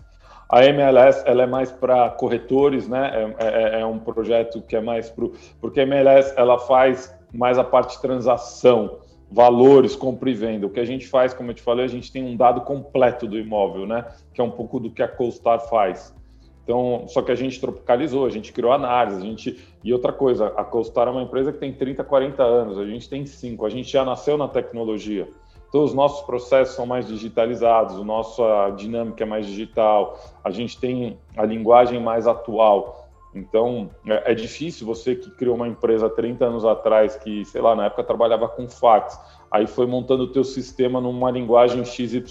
A MLS ela é mais para corretores, né? É, é, é, um projeto que é mais para porque a MLS ela faz mais a parte de transação, valores, compra e venda. O que a gente faz, como eu te falei, a gente tem um dado completo do imóvel, né? Que é um pouco do que a CoStar faz. Então, só que a gente tropicalizou, a gente criou análise, a gente e outra coisa, a CoStar é uma empresa que tem 30, 40 anos, a gente tem 5, a gente já nasceu na tecnologia. Então, os nossos processos são mais digitalizados, a nossa dinâmica é mais digital, a gente tem a linguagem mais atual. Então, é, é difícil você que criou uma empresa 30 anos atrás, que, sei lá, na época trabalhava com fax, aí foi montando o teu sistema numa linguagem XYZ,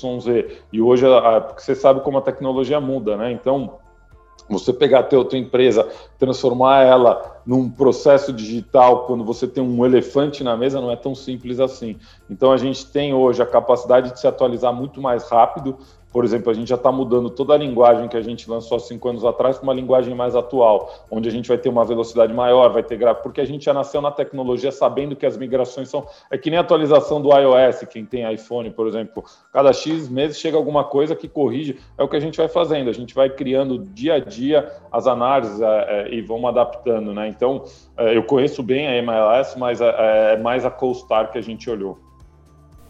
e hoje, porque você sabe como a tecnologia muda, né? Então, você pegar a tua, tua empresa, transformar ela num processo digital, quando você tem um elefante na mesa, não é tão simples assim. Então, a gente tem hoje a capacidade de se atualizar muito mais rápido, por exemplo, a gente já está mudando toda a linguagem que a gente lançou há cinco anos atrás para uma linguagem mais atual, onde a gente vai ter uma velocidade maior, vai ter gráfico, porque a gente já nasceu na tecnologia sabendo que as migrações são. É que nem a atualização do iOS, quem tem iPhone, por exemplo, cada X meses chega alguma coisa que corrige, é o que a gente vai fazendo, a gente vai criando dia a dia as análises é, é, e vamos adaptando, né? Então, é, eu conheço bem a MLS, mas é, é mais a CoStar que a gente olhou.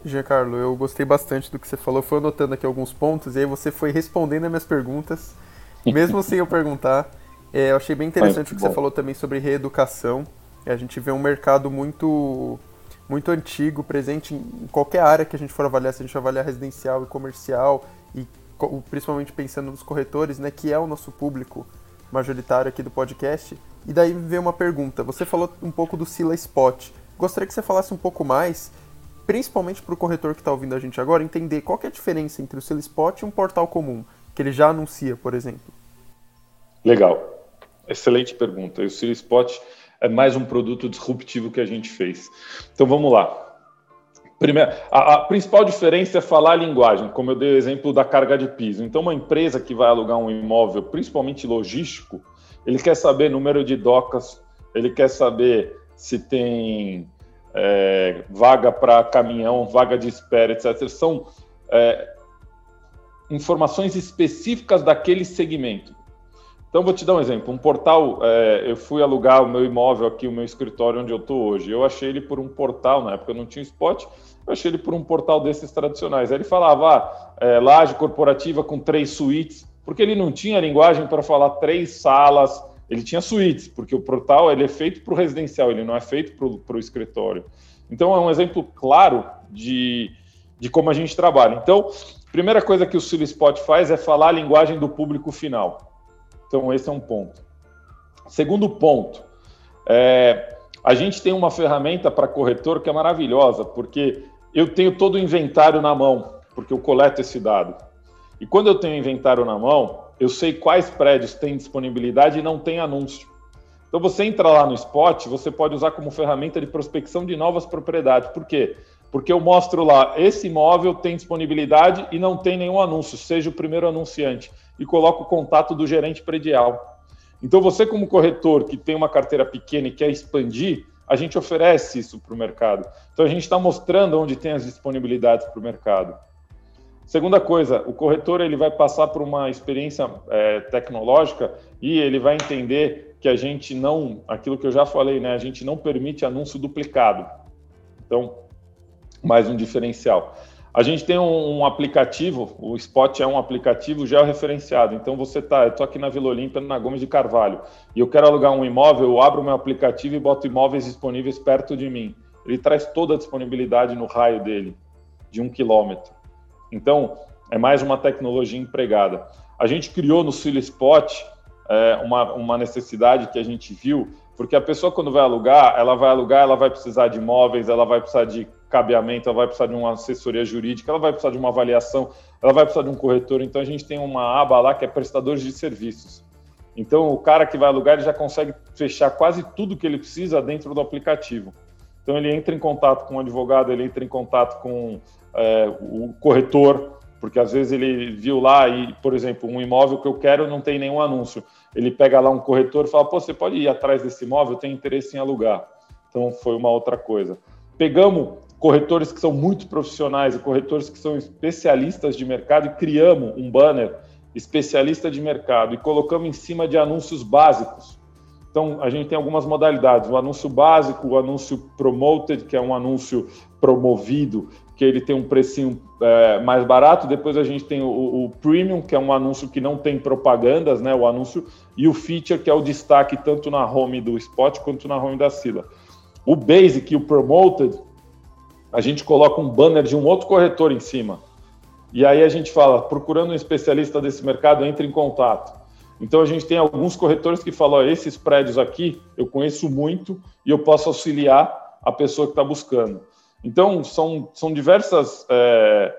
Giancarlo, eu gostei bastante do que você falou. Fui anotando aqui alguns pontos e aí você foi respondendo as minhas perguntas, mesmo sem eu perguntar. É, eu achei bem interessante o que bom. você falou também sobre reeducação. A gente vê um mercado muito muito antigo, presente em qualquer área que a gente for avaliar, se a gente avaliar residencial e comercial, e principalmente pensando nos corretores, né, que é o nosso público majoritário aqui do podcast. E daí vem uma pergunta. Você falou um pouco do Sila Spot. Gostaria que você falasse um pouco mais principalmente para o corretor que está ouvindo a gente agora, entender qual é a diferença entre o Sell Spot e um portal comum, que ele já anuncia, por exemplo. Legal. Excelente pergunta. o Sell Spot é mais um produto disruptivo que a gente fez. Então vamos lá. Primeiro, a, a, principal diferença é falar a linguagem, como eu dei o exemplo da carga de piso. Então, uma empresa que vai alugar um imóvel, principalmente logístico, ele quer saber número de docas, ele quer saber se tem é, vaga para caminhão, vaga de espera, etc. São é, informações específicas daquele segmento. Então, vou te dar um exemplo. Um portal, é, eu fui alugar o meu imóvel aqui, o meu escritório onde eu estou hoje. Eu achei ele por um portal, na época não tinha spot, eu achei ele por um portal desses tradicionais. Aí ele falava, ah, é, laje corporativa com três suítes, porque ele não tinha linguagem para falar três salas, ele tinha suítes, porque o portal ele é feito para o residencial, ele não é feito para o escritório. Então é um exemplo claro de, de como a gente trabalha. Então, primeira coisa que o Spot faz é falar a linguagem do público final. Então esse é um ponto. Segundo ponto, é, a gente tem uma ferramenta para corretor que é maravilhosa, porque eu tenho todo o inventário na mão, porque eu coleto esse dado. E quando eu tenho inventário na mão, eu sei quais prédios têm disponibilidade e não tem anúncio. Então você entra lá no Spot, você pode usar como ferramenta de prospecção de novas propriedades. Por quê? Porque eu mostro lá, esse imóvel tem disponibilidade e não tem nenhum anúncio, seja o primeiro anunciante, e coloco o contato do gerente predial. Então você como corretor que tem uma carteira pequena e quer expandir, a gente oferece isso para o mercado. Então a gente está mostrando onde tem as disponibilidades para o mercado. Segunda coisa, o corretor ele vai passar por uma experiência é, tecnológica e ele vai entender que a gente não, aquilo que eu já falei, né, a gente não permite anúncio duplicado. Então, mais um diferencial. A gente tem um, um aplicativo, o Spot é um aplicativo georreferenciado. Então você tá, eu tô aqui na Vila Olímpia, na Gomes de Carvalho, e eu quero alugar um imóvel, eu abro meu aplicativo e boto imóveis disponíveis perto de mim. Ele traz toda a disponibilidade no raio dele, de um quilômetro. Então, é mais uma tecnologia empregada. A gente criou no Spot é, uma, uma necessidade que a gente viu, porque a pessoa, quando vai alugar, ela vai alugar, ela vai precisar de imóveis, ela vai precisar de cabeamento, ela vai precisar de uma assessoria jurídica, ela vai precisar de uma avaliação, ela vai precisar de um corretor. Então, a gente tem uma aba lá que é prestadores de serviços. Então, o cara que vai alugar, ele já consegue fechar quase tudo que ele precisa dentro do aplicativo. Então, ele entra em contato com o advogado, ele entra em contato com é, o corretor, porque às vezes ele viu lá e, por exemplo, um imóvel que eu quero não tem nenhum anúncio. Ele pega lá um corretor e fala: Pô, você pode ir atrás desse imóvel, tenho interesse em alugar. Então foi uma outra coisa. Pegamos corretores que são muito profissionais e corretores que são especialistas de mercado e criamos um banner especialista de mercado e colocamos em cima de anúncios básicos. Então, a gente tem algumas modalidades: o anúncio básico, o anúncio promoted, que é um anúncio promovido, que ele tem um precinho é, mais barato. Depois a gente tem o, o, Premium, que é um anúncio que não tem propagandas, né? O anúncio e o Feature, que é o destaque tanto na home do Spot quanto na home da Sila. O Basic e o Promoted, a gente coloca um banner de um outro corretor em cima. E aí a gente fala, procurando um especialista desse mercado, entre em contato. Então a gente tem alguns corretores que falam, esses prédios aqui eu conheço muito e eu posso auxiliar a pessoa que está buscando. Então, são, são diversas é,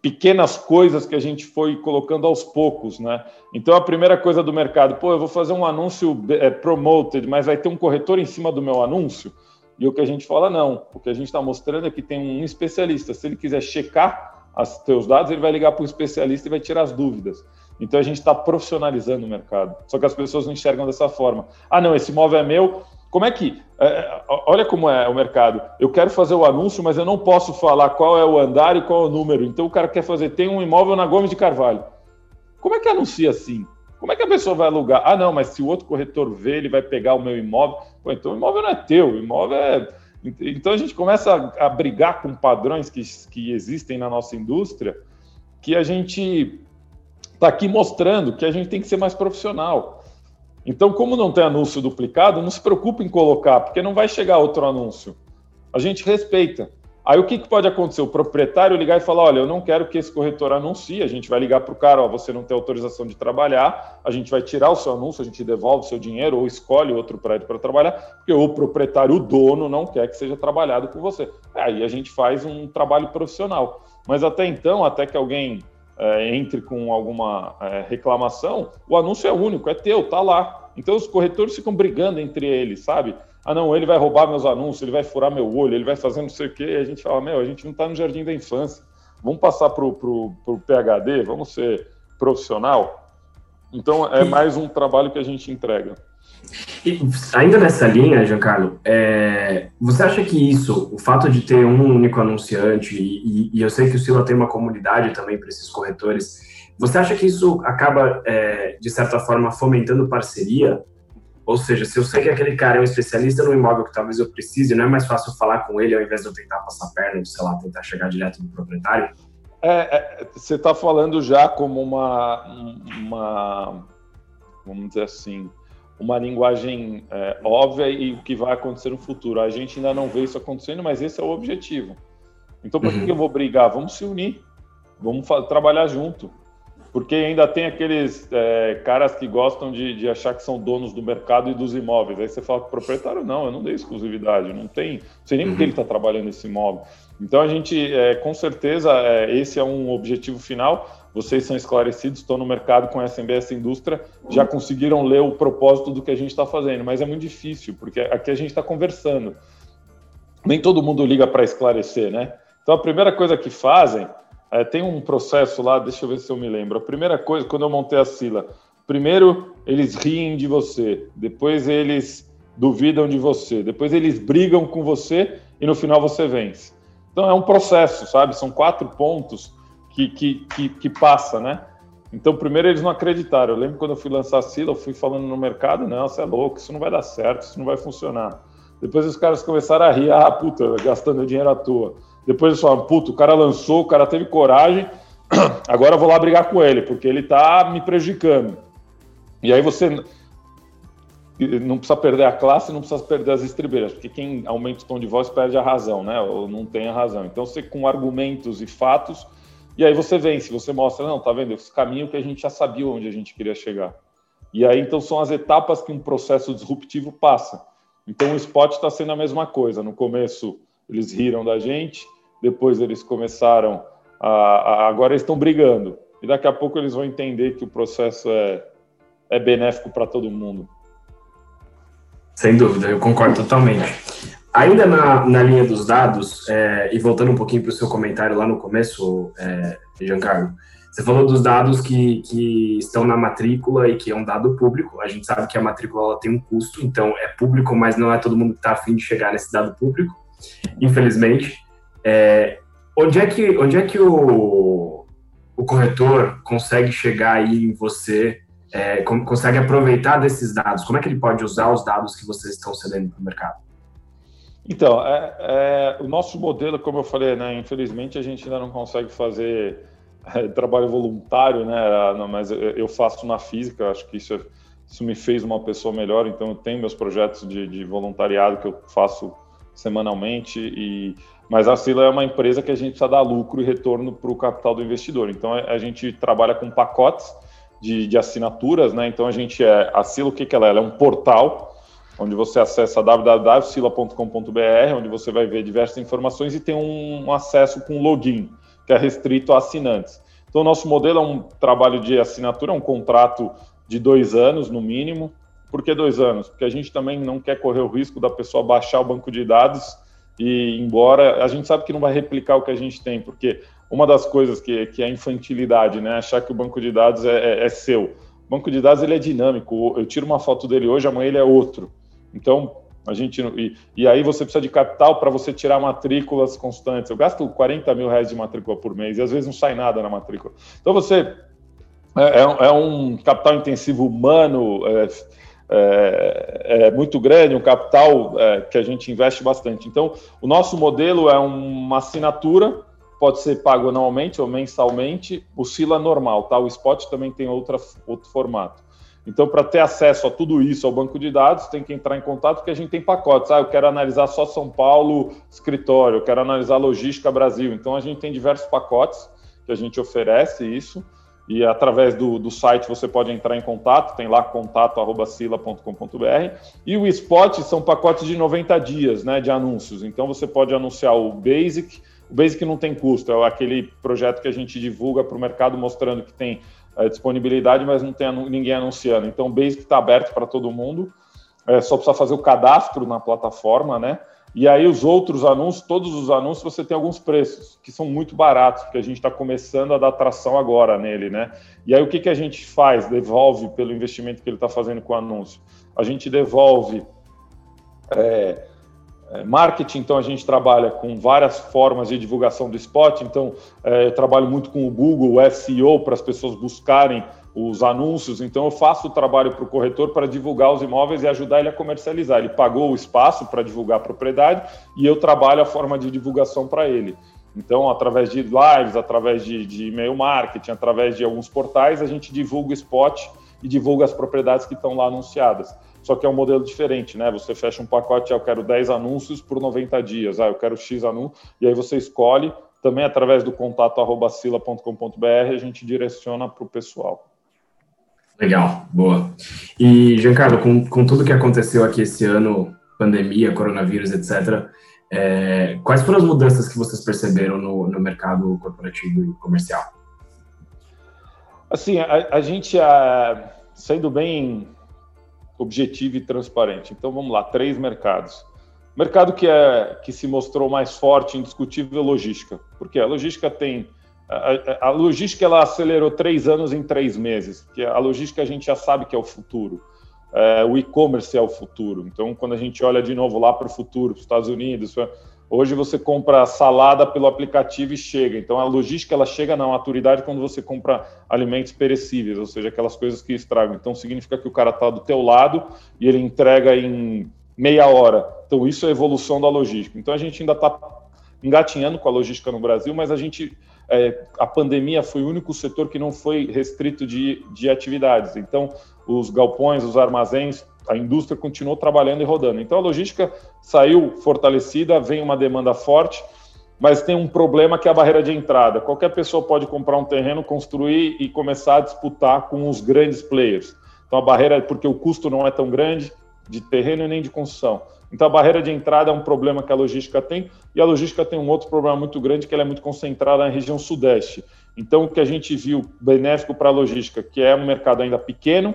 pequenas coisas que a gente foi colocando aos poucos, né? Então, a primeira coisa do mercado, pô, eu vou fazer um anúncio é, promoted, mas vai ter um corretor em cima do meu anúncio? E o que a gente fala, não. O que a gente está mostrando é que tem um especialista. Se ele quiser checar os teus dados, ele vai ligar para o especialista e vai tirar as dúvidas. Então, a gente está profissionalizando o mercado. Só que as pessoas não enxergam dessa forma. Ah, não, esse imóvel é meu, como é que. É, olha como é o mercado. Eu quero fazer o anúncio, mas eu não posso falar qual é o andar e qual é o número. Então o cara quer fazer, tem um imóvel na Gomes de Carvalho. Como é que anuncia assim? Como é que a pessoa vai alugar? Ah, não, mas se o outro corretor vê, ele vai pegar o meu imóvel. Pô, então o imóvel não é teu, o imóvel é. Então a gente começa a, a brigar com padrões que, que existem na nossa indústria, que a gente está aqui mostrando que a gente tem que ser mais profissional. Então, como não tem anúncio duplicado, não se preocupe em colocar, porque não vai chegar outro anúncio. A gente respeita. Aí o que, que pode acontecer? O proprietário ligar e falar: olha, eu não quero que esse corretor anuncie. A gente vai ligar para o cara: ó, você não tem autorização de trabalhar, a gente vai tirar o seu anúncio, a gente devolve o seu dinheiro ou escolhe outro prédio para trabalhar, porque o proprietário, o dono, não quer que seja trabalhado com você. Aí a gente faz um trabalho profissional. Mas até então, até que alguém é, entre com alguma é, reclamação, o anúncio é único, é teu, tá lá. Então os corretores ficam brigando entre eles, sabe? Ah, não, ele vai roubar meus anúncios, ele vai furar meu olho, ele vai fazer não sei o quê. E a gente fala, meu, a gente não está no jardim da infância. Vamos passar para o PHD, vamos ser profissional. Então é mais um trabalho que a gente entrega. E ainda nessa linha, Giancarlo, é, você acha que isso, o fato de ter um único anunciante, e, e eu sei que o Sila tem uma comunidade também para esses corretores, você acha que isso acaba, é, de certa forma, fomentando parceria? Ou seja, se eu sei que aquele cara é um especialista no imóvel que talvez eu precise, não é mais fácil falar com ele ao invés de eu tentar passar perna, sei lá, tentar chegar direto no proprietário? É, é, você está falando já como uma, uma, vamos dizer assim, uma linguagem é, óbvia e o que vai acontecer no futuro. A gente ainda não vê isso acontecendo, mas esse é o objetivo. Então, por uhum. que eu vou brigar? Vamos se unir, vamos trabalhar junto. Porque ainda tem aqueles é, caras que gostam de, de, achar que são donos do mercado e dos imóveis. Aí você fala com o proprietário, não, eu não dei exclusividade, não tem, não sei nem uhum. porque ele está trabalhando esse imóvel. Então, a gente, é, com certeza, é, esse é um objetivo final, vocês são esclarecidos, estão no mercado com essa essa indústria, já conseguiram ler o propósito do que a gente está fazendo, mas é muito difícil, porque aqui a gente está conversando. Nem todo mundo liga para esclarecer, né? Então a primeira coisa que fazem, é, tem um processo lá, deixa eu ver se eu me lembro. A primeira coisa, quando eu montei a Sila, primeiro eles riem de você, depois eles duvidam de você, depois eles brigam com você e no final você vence. Então é um processo, sabe? São quatro pontos que, que, que, que passa, né? Então, primeiro eles não acreditaram. Eu lembro quando eu fui lançar a Sila, eu fui falando no mercado, não, você é louco, isso não vai dar certo, isso não vai funcionar. Depois os caras começaram a rir, ah, puta, gastando dinheiro à toa. Depois eles falaram, puta, o cara lançou, o cara teve coragem, agora eu vou lá brigar com ele, porque ele tá me prejudicando. E aí você não precisa perder a classe, não precisa perder as estribeiras, porque quem aumenta o tom de voz perde a razão, né? Ou não tem a razão. Então, você com argumentos e fatos, e aí você vence, você mostra, não, tá vendo? Esse caminho que a gente já sabia onde a gente queria chegar. E aí, então, são as etapas que um processo disruptivo passa. Então, o spot está sendo a mesma coisa. No começo, eles riram da gente, depois eles começaram a, a agora eles estão brigando. E daqui a pouco eles vão entender que o processo é, é benéfico para todo mundo. Sem dúvida, eu concordo totalmente. Ainda na, na linha dos dados, é, e voltando um pouquinho para o seu comentário lá no começo, é, Giancarlo, você falou dos dados que, que estão na matrícula e que é um dado público. A gente sabe que a matrícula ela tem um custo, então é público, mas não é todo mundo que está afim de chegar nesse dado público, infelizmente. É, onde é que, onde é que o, o corretor consegue chegar aí em você, é, consegue aproveitar desses dados? Como é que ele pode usar os dados que vocês estão cedendo para o mercado? Então, é, é, o nosso modelo, como eu falei, né, infelizmente a gente ainda não consegue fazer é, trabalho voluntário, né, mas eu faço na física, acho que isso, isso me fez uma pessoa melhor, então eu tenho meus projetos de, de voluntariado que eu faço semanalmente, e, mas a Sila é uma empresa que a gente precisa dar lucro e retorno para o capital do investidor, então a gente trabalha com pacotes de, de assinaturas, né, então a gente é, a Sila o que, que ela é? Ela é um portal onde você acessa www.sila.com.br, onde você vai ver diversas informações e tem um, acesso com login, que é restrito a assinantes. Então, o nosso modelo é um trabalho de assinatura, é um contrato de dois anos, no mínimo. Por que dois anos? Porque a gente também não quer correr o risco da pessoa baixar o banco de dados e ir embora. A gente sabe que não vai replicar o que a gente tem, porque uma das coisas que, que é a infantilidade, né? Achar que o banco de dados é, é, é seu. O banco de dados ele é dinâmico. Eu tiro uma foto dele hoje, amanhã ele é outro. Então, a gente e, e aí você precisa de capital para você tirar matrículas constantes. Eu gasto 40 mil reais de matrícula por mês e às vezes não sai nada na matrícula. Então você é, é, é um capital intensivo humano, é, é, é muito grande, um capital é, que a gente investe bastante. Então, o nosso modelo é uma assinatura, pode ser pago anualmente ou mensalmente, oscila normal, tá? O spot também tem outra, outro formato. Então, para ter acesso a tudo isso ao banco de dados, tem que entrar em contato porque a gente tem pacotes. Ah, eu quero analisar só São Paulo escritório, eu quero analisar logística Brasil. Então, a gente tem diversos pacotes que a gente oferece isso. E através do, do site você pode entrar em contato, tem lá contato.sila.com.br. E o Spot são pacotes de 90 dias né, de anúncios. Então você pode anunciar o Basic. O Basic não tem custo, é aquele projeto que a gente divulga para o mercado mostrando que tem é, disponibilidade, mas não tem ninguém anunciando. Então o Basic está aberto para todo mundo. É, só precisa fazer o cadastro na plataforma, né? E aí os outros anúncios, todos os anúncios, você tem alguns preços que são muito baratos, porque a gente está começando a dar tração agora nele, né? E aí o que, que a gente faz? Devolve pelo investimento que ele está fazendo com o anúncio. A gente devolve é, marketing, então a gente trabalha com várias formas de divulgação do spot. Então, é, eu trabalho muito com o Google, o SEO, para as pessoas buscarem os anúncios. Então, eu faço o trabalho para o corretor para divulgar os imóveis e ajudar ele a comercializar. Ele pagou o espaço para divulgar a propriedade e eu trabalho a forma de divulgação para ele. Então, através de lives, através de, de e-mail marketing, através de alguns portais, a gente divulga o spot e divulga as propriedades que estão lá anunciadas. Só que é um modelo diferente, né? Você fecha um pacote, ah, eu quero 10 anúncios por 90 dias, ah, eu quero X anúncios, e aí você escolhe, também através do contato arroba sila.com.br, a gente direciona para o pessoal. Legal, boa. E, Giancarlo, com, com tudo que aconteceu aqui esse ano, pandemia, coronavírus, etc., é, quais foram as mudanças que vocês perceberam no, no mercado corporativo e comercial? Assim, a, a gente, a, sendo bem objetivo e transparente. Então, vamos lá, três mercados. Mercado que, é, que se mostrou mais forte, indiscutível, é logística. Porque a logística tem a, a, logística ela acelerou três anos em três meses, porque a logística a gente já sabe que é o futuro. É, o e-commerce é o futuro. Então, quando a gente olha de novo lá para o futuro, para os Estados Unidos, hoje você compra salada pelo aplicativo e chega. Então, a logística ela chega na maturidade quando você compra alimentos perecíveis, ou seja, aquelas coisas que estragam. Então, significa que o cara está do teu lado e ele entrega em meia hora. Então, isso é evolução da logística. Então, a gente ainda está engatinhando com a logística no Brasil, mas a gente é, a pandemia foi o único setor que não foi restrito de, de atividades. Então, os galpões, os armazéns, a indústria continuou trabalhando e rodando. Então, a logística saiu fortalecida, vem uma demanda forte, mas tem um problema que é a barreira de entrada. Qualquer pessoa pode comprar um terreno, construir e começar a disputar com os grandes players. Então, a barreira, porque o custo não é tão grande de terreno nem de construção. Então, a barreira de entrada é um problema que a logística tem, e a logística tem um outro problema muito grande, que ela é muito concentrada na região sudeste. Então, o que a gente viu benéfico para a logística, que é um mercado ainda pequeno,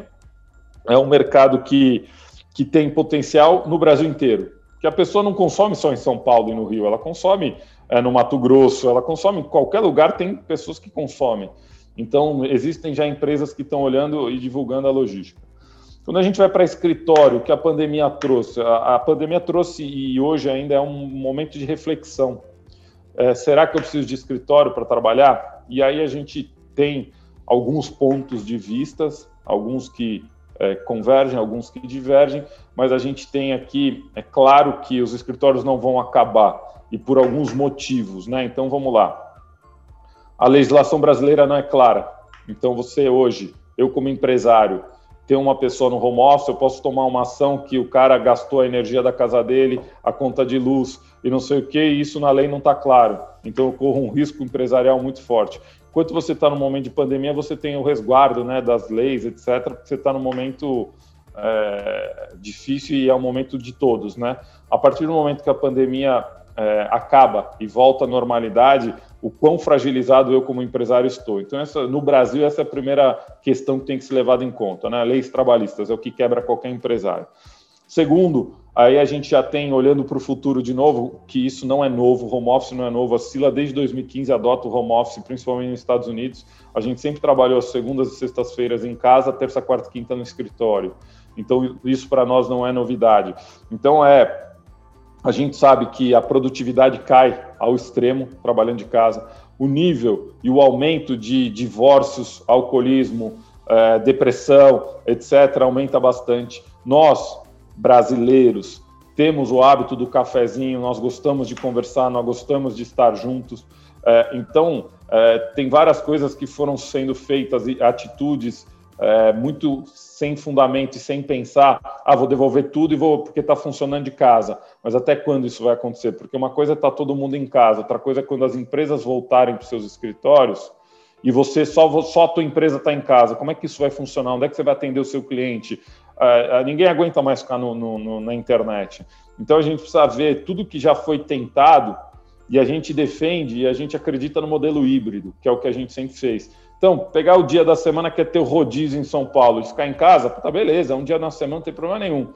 é um mercado que, que tem potencial no Brasil inteiro. Que a pessoa não consome só em São Paulo e no Rio, ela consome é, no Mato Grosso, ela consome em qualquer lugar, tem pessoas que consomem. Então, existem já empresas que estão olhando e divulgando a logística. Quando a gente vai para escritório, que a pandemia trouxe, a, a, pandemia trouxe e hoje ainda é um momento de reflexão. É, será que eu preciso de escritório para trabalhar? E aí a gente tem alguns pontos de vistas, alguns que é, convergem, alguns que divergem, mas a gente tem aqui, é claro que os escritórios não vão acabar e por alguns motivos, né? Então vamos lá. A legislação brasileira não é clara. Então você hoje, eu como empresário, ter uma pessoa no home office, eu posso tomar uma ação que o cara gastou a energia da casa dele, a conta de luz e não sei o que, e isso na lei não está claro. Então eu corro um risco empresarial muito forte. Enquanto você está no momento de pandemia, você tem o resguardo né, das leis, etc., porque você está no momento é, difícil e é o momento de todos. Né? A partir do momento que a pandemia é, acaba e volta à normalidade, o quão fragilizado eu como empresário estou. Então, essa, no Brasil, essa é a primeira questão que tem que ser levada em conta. Né? Leis trabalhistas é o que quebra qualquer empresário. Segundo, aí a gente já tem, olhando para o futuro de novo, que isso não é novo, home office não é novo, a Sila desde 2015 adota o home office, principalmente nos Estados Unidos. A gente sempre trabalhou as segundas e sextas-feiras em casa, terça, quarta e quinta no escritório. Então, isso para nós não é novidade. Então, é a gente sabe que a produtividade cai ao extremo trabalhando de casa. O nível e o aumento de divórcios, alcoolismo, é, depressão, etc., aumenta bastante. Nós, brasileiros, temos o hábito do cafezinho, nós gostamos de conversar, nós gostamos de estar juntos. É, então, é, tem várias coisas que foram sendo feitas, atitudes é, muito sem fundamento e sem pensar, ah, vou devolver tudo e vou porque está funcionando de casa. Mas até quando isso vai acontecer? Porque uma coisa é estar tá todo mundo em casa, outra coisa é quando as empresas voltarem para os seus escritórios e você só, só a tua empresa está em casa. Como é que isso vai funcionar? Onde é que você vai atender o seu cliente? Uh, ninguém aguenta mais ficar no, no, no, na internet. Então a gente precisa ver tudo que já foi tentado e a gente defende e a gente acredita no modelo híbrido, que é o que a gente sempre fez. Então, pegar o dia da semana que é ter o rodízio em São Paulo e ficar em casa, tá beleza, um dia na semana não tem problema nenhum.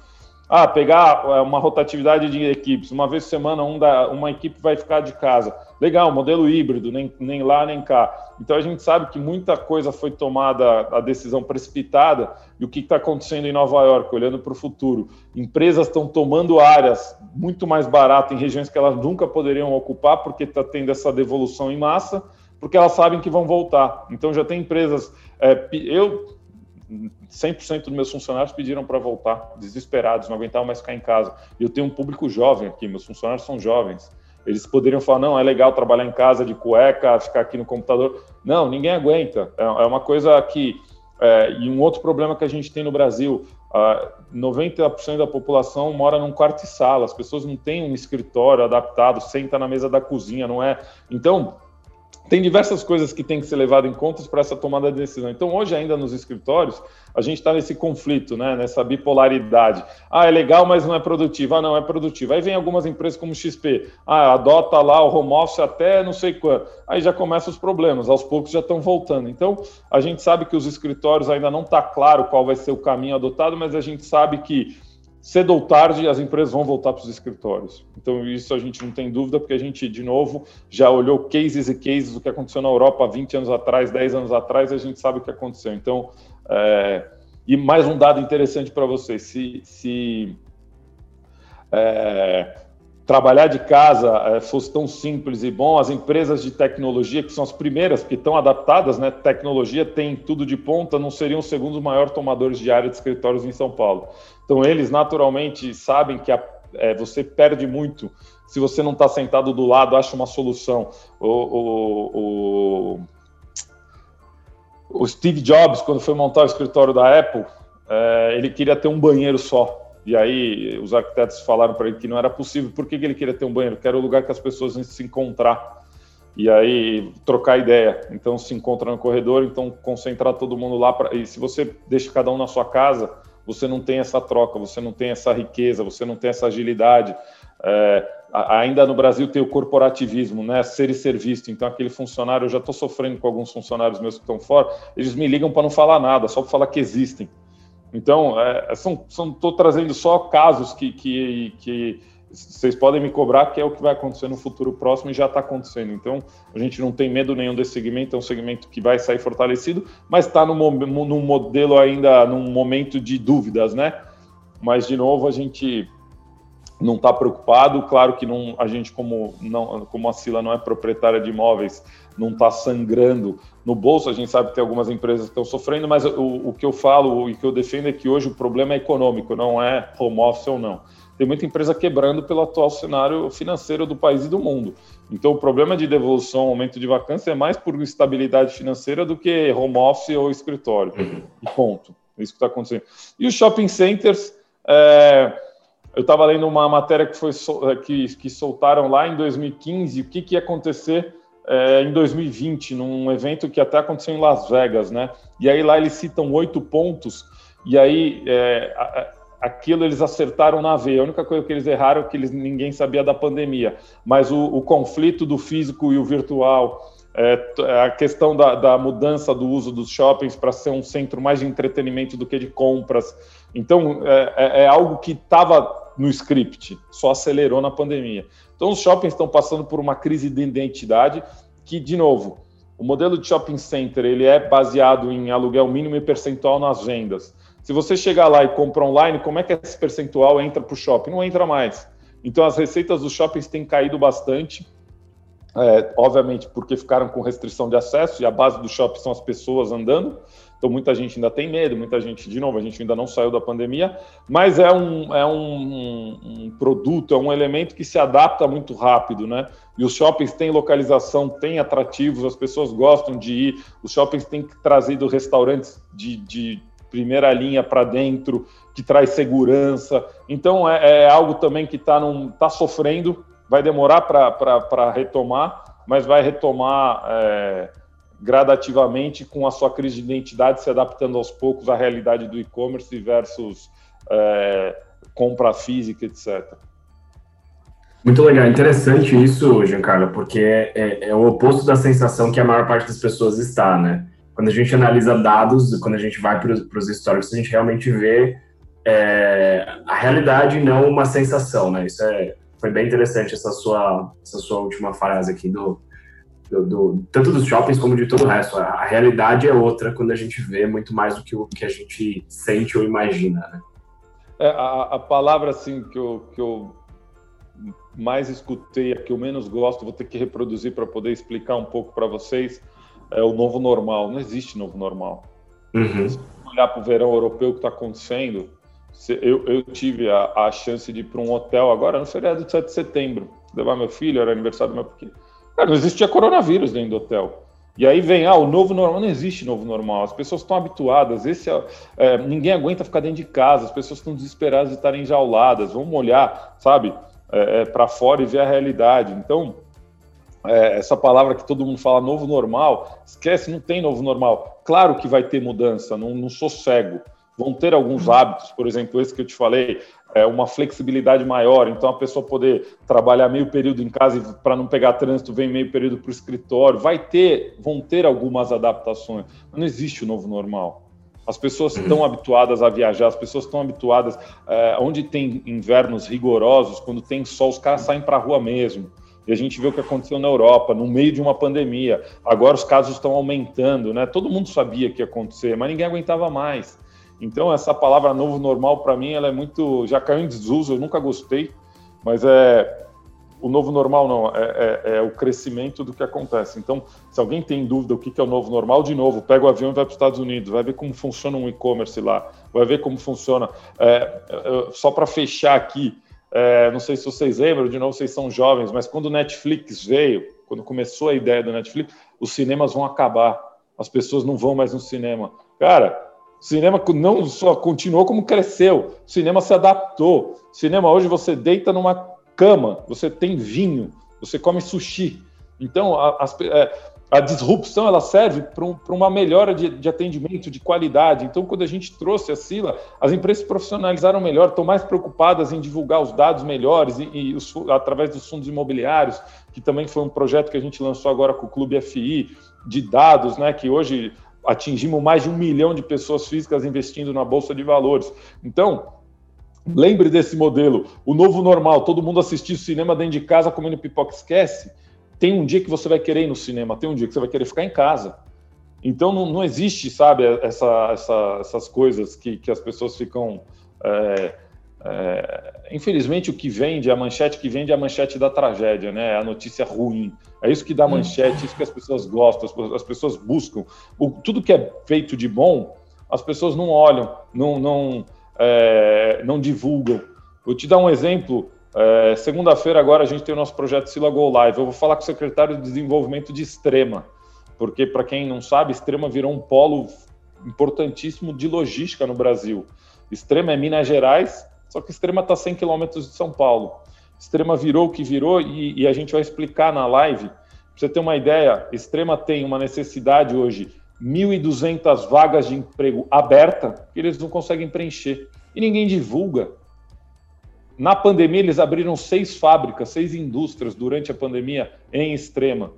Ah, pegar é, uma rotatividade de equipes, uma vez por semana um da, uma equipe vai ficar de casa. Legal, modelo híbrido, nem, nem lá nem cá. Então a gente sabe que muita coisa foi tomada, a decisão precipitada, e o que está acontecendo em Nova York, olhando para o futuro. Empresas estão tomando áreas muito mais baratas em regiões que elas nunca poderiam ocupar, porque está tendo essa devolução em massa, porque elas sabem que vão voltar. Então já tem empresas. É, eu 100% dos meus funcionários pediram para voltar, desesperados, não aguentavam mais ficar em casa. E eu tenho um público jovem aqui, meus funcionários são jovens. Eles poderiam falar, não, é legal trabalhar em casa de cueca, ficar aqui no computador. Não, ninguém aguenta. É, é uma coisa que... É, e um outro problema que a gente tem no Brasil, uh, 90% da população mora num quarto e sala, as pessoas não têm um escritório adaptado, senta na mesa da cozinha, não é? Então, tem diversas coisas que tem que ser levado em conta para essa tomada de decisão. Então, hoje, ainda nos escritórios, a gente está nesse conflito, né? nessa bipolaridade. Ah, é legal, mas não é produtivo. Ah, não, é produtivo. Aí vem algumas empresas como XP. Ah, adota lá o home office até não sei quando. Aí já começam os problemas, aos poucos já estão voltando. Então, a gente sabe que os escritórios ainda não está claro qual vai ser o caminho adotado, mas a gente sabe que cedo ou tarde as empresas vão voltar para os escritórios. Então, isso a gente não tem dúvida, porque a gente, de novo, já olhou cases e cases do que aconteceu na Europa 20 anos atrás, 10 anos atrás, a gente sabe o que aconteceu. Então, é... e mais um dado interessante para vocês: se, se é... trabalhar de casa é, fosse tão simples e bom, as empresas de tecnologia, que são as primeiras que estão adaptadas, né? Tecnologia tem tudo de ponta, não seriam os segundos maiores tomadores de área de escritórios em São Paulo. Então, eles naturalmente sabem que a, é, você perde muito se você não está sentado do lado, acha uma solução. O, o, o, o, Steve Jobs, quando foi montar o escritório da Apple, é, ele queria ter um banheiro só. E aí os arquitetos falaram para ele que não era possível. Por que, que ele queria ter um banheiro? Que era o lugar que as pessoas iam se encontrar e aí trocar ideia. Então se encontra no corredor, então concentrar todo mundo lá. Pra... E se você deixa cada um na sua casa, você não tem essa troca, você não tem essa riqueza, você não tem essa agilidade. É, ainda no Brasil tem o corporativismo, né? Ser e ser visto. Então, aquele funcionário, eu já estou sofrendo com alguns funcionários meus que estão fora, eles me ligam para não falar nada, só para falar que existem. Então, é, são, estou trazendo só casos que, que, que vocês podem me cobrar que é o que vai acontecer no futuro próximo e já está acontecendo. Então, a gente não tem medo nenhum desse segmento, é um segmento que vai sair fortalecido, mas está num modelo ainda, num momento de dúvidas, né? Mas, de novo, a gente não está preocupado. Claro que não, a gente, como, não, como a Sila não é proprietária de imóveis, não está sangrando no bolso. A gente sabe que tem algumas empresas que estão sofrendo, mas o, o que eu falo e que eu defendo é que hoje o problema é econômico, não é home office ou não tem muita empresa quebrando pelo atual cenário financeiro do país e do mundo. Então, o problema de devolução, aumento de vacância é mais por instabilidade financeira do que home office ou escritório. E ponto. É isso que está acontecendo. E os shopping centers, é... eu estava lendo uma matéria que, foi é, que, que soltaram lá em 2015, o que, que ia acontecer é, em 2020, num evento que até aconteceu em Las Vegas, né? E aí lá eles citam oito pontos, e aí é, aquilo eles acertaram na veia. A única coisa que eles erraram é que eles, ninguém sabia da pandemia. Mas o, o conflito do físico e o virtual, é, a questão da, da, mudança do uso dos shoppings para ser um centro mais de entretenimento do que de compras. Então, é, é algo que estava no script, só acelerou na pandemia. Então, os shoppings estão passando por uma crise de identidade que, de novo, o modelo de shopping center ele é baseado em aluguel mínimo e percentual nas vendas. Se você chegar lá e comprar online, como é que esse percentual entra para o shopping? Não entra mais. Então, as receitas dos shoppings têm caído bastante, é, obviamente porque ficaram com restrição de acesso e a base do shopping são as pessoas andando. Então, muita gente ainda tem medo, muita gente, de novo, a gente ainda não saiu da pandemia, mas é um, é um, um produto, é um elemento que se adapta muito rápido, né? E os shoppings têm localização, têm atrativos, as pessoas gostam de ir, os shoppings têm trazido restaurantes de, de primeira linha para dentro, que traz segurança. Então, é, é algo também que está tá sofrendo, vai demorar para retomar, mas vai retomar. É, gradativamente com a sua crise de identidade se adaptando aos poucos à realidade do e-commerce versus é, compra física, etc. Muito legal, interessante isso, Giancarlo, porque é, é, é, o oposto da sensação que a maior parte das pessoas está, né? Quando a gente analisa dados, quando a gente vai para os históricos, a gente realmente vê é, a realidade não uma sensação, né? Isso é, foi bem interessante essa sua, essa sua última frase aqui do, do, do, tanto dos shoppings como de todo o resto. A, a, realidade é outra quando a gente vê muito mais do que o que a gente sente ou imagina, né? É, a, a, palavra assim que eu, que eu mais escutei, a que eu menos gosto, vou ter que reproduzir para poder explicar um pouco para vocês, é o novo normal. Não existe novo normal. Uhum. Se olhar para o verão europeu que está acontecendo, eu, eu, tive a, a chance de ir para um hotel agora no feriado de 7 de setembro, levar meu filho, era aniversário do meu pequeno Cara, não existia coronavírus dentro do hotel. E aí vem, ah, o novo normal. Não existe novo normal. As pessoas estão habituadas. Esse é, é, ninguém aguenta ficar dentro de casa. As pessoas estão desesperadas de estarem enjauladas. Vamos olhar, sabe, é, é para fora e ver a realidade. Então, é, essa palavra que todo mundo fala, novo normal, esquece, não tem novo normal. Claro que vai ter mudança, não, não sou cego. Vão ter alguns hábitos, por exemplo, esse que eu te falei, é, uma flexibilidade maior, então a pessoa poder trabalhar meio período em casa para não pegar trânsito, vem meio período para o escritório, vai ter, vão ter algumas adaptações, mas não existe o novo normal. As pessoas estão uhum. habituadas a viajar, as pessoas estão habituadas, é, onde tem invernos rigorosos, quando tem sol, os caras saem para a rua mesmo. E a gente vê o que aconteceu na Europa, no meio de uma pandemia. Agora os casos estão aumentando, né? Todo mundo sabia que ia acontecer, mas ninguém aguentava mais. Então, essa palavra novo normal, para mim, ela é muito. Já caiu em desuso, eu nunca gostei, mas é. O novo normal não, é, é, é o crescimento do que acontece. Então, se alguém tem dúvida o que é o novo normal, de novo, pega o avião e vai para os Estados Unidos, vai ver como funciona um e-commerce lá, vai ver como funciona. É, é só para fechar aqui, é, não sei se vocês lembram, de novo, vocês são jovens, mas quando o Netflix veio, quando começou a ideia do Netflix, os cinemas vão acabar, as pessoas não vão mais no cinema. Cara, o cinema não só continuou como cresceu. O cinema se adaptou. O cinema hoje você deita numa cama, você tem vinho, você come sushi. Então a, a, é, a disrupção ela serve para um, uma melhora de, de, atendimento, de qualidade. Então quando a gente trouxe a Sila, as empresas profissionalizaram melhor, estão mais preocupadas em divulgar os dados melhores e, e os, através dos fundos imobiliários, que também foi um projeto que a gente lançou agora com o Clube FI de dados, né? Que hoje atingimos mais de um milhão de pessoas físicas investindo na Bolsa de Valores. Então, lembre desse modelo. O novo normal, todo mundo assistir cinema dentro de casa comendo pipoca, esquece. Tem um dia que você vai querer ir no cinema, tem um dia que você vai querer ficar em casa. Então, não, não existe, sabe, essa, essa, essas coisas que, que as pessoas ficam é, é, infelizmente, o que vende, a manchete que vende é a manchete da tragédia, né? A notícia ruim. É isso que dá hum. manchete, isso que as pessoas gostam, as, as pessoas buscam. O, tudo que é feito de bom, as pessoas não olham, não, não, é, não divulgam. Vou te dar um exemplo. É, Segunda-feira, agora, a gente tem o nosso projeto Sila Go Live. Eu vou falar com o secretário de Desenvolvimento de Extrema, porque, para quem não sabe, Extrema virou um polo importantíssimo de logística no Brasil. Extrema é Minas Gerais, só que Extrema está a 100 quilômetros de São Paulo. Extrema virou o que virou e, e a gente vai explicar na live. Para você ter uma ideia, Extrema tem uma necessidade hoje, 1.200 vagas de emprego aberta, que eles não conseguem preencher. E ninguém divulga. Na pandemia, eles abriram seis fábricas, seis indústrias durante a pandemia em Extrema.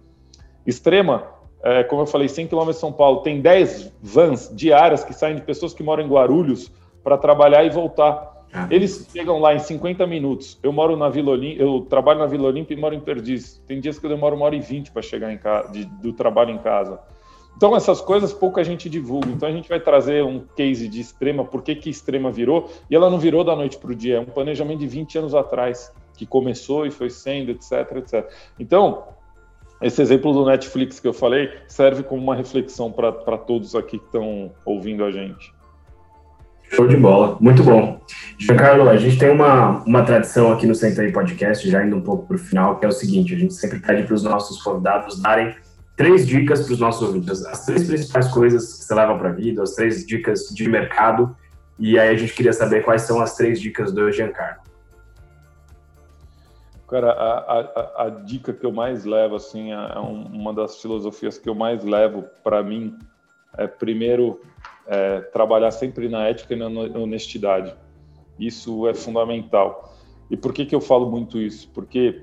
Extrema, é, como eu falei, 100 quilômetros de São Paulo, tem 10 vans diárias que saem de pessoas que moram em Guarulhos para trabalhar e voltar. Ah. Eles chegam lá em 50 minutos. Eu moro na Vila Olímpia, eu trabalho na Vila Olímpia e moro em Perdiz. Tem dias que eu demoro uma hora e vinte para chegar em casa, de, do trabalho em casa. Então, essas coisas pouca gente divulga. Então, a gente vai trazer um case de extrema, por que, que extrema virou, e ela não virou da noite para o dia, é um planejamento de 20 anos atrás, que começou e foi sendo, etc, etc. Então, esse exemplo do Netflix que eu falei serve como uma reflexão para todos aqui que estão ouvindo a gente. Show de bola, muito bom. Giancarlo, a gente tem uma, uma tradição aqui no Senta Podcast, já indo um pouco para o final, que é o seguinte: a gente sempre pede para os nossos convidados darem três dicas para os nossos ouvintes, as três principais coisas que você leva para a vida, as três dicas de mercado, e aí a gente queria saber quais são as três dicas do Giancarlo. Cara, a, a, a, dica que eu mais levo, assim, é uma das filosofias que eu mais levo para mim é, primeiro, é, trabalhar sempre na ética e na honestidade. Isso é fundamental. E por que, que eu falo muito isso? Porque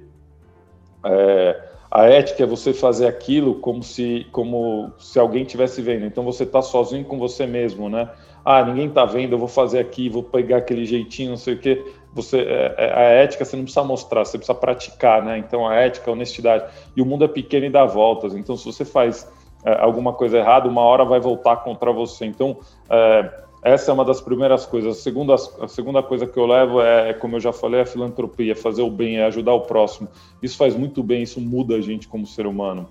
é, a ética é você fazer aquilo como se, como se alguém estivesse vendo. Então você está sozinho com você mesmo, né? Ah, ninguém está vendo, eu vou fazer aqui, vou pegar aquele jeitinho, não sei o quê. Você, é, é, a ética você não precisa mostrar, você precisa praticar, né? Então a ética, a honestidade. E o mundo é pequeno e dá voltas. Então se você faz alguma coisa errada, uma hora vai voltar contra você. Então é, essa é uma das primeiras coisas. A segunda, a segunda coisa que eu levo é, é, como eu já falei, a filantropia, fazer o bem, é ajudar o próximo. Isso faz muito bem, isso muda a gente como ser humano.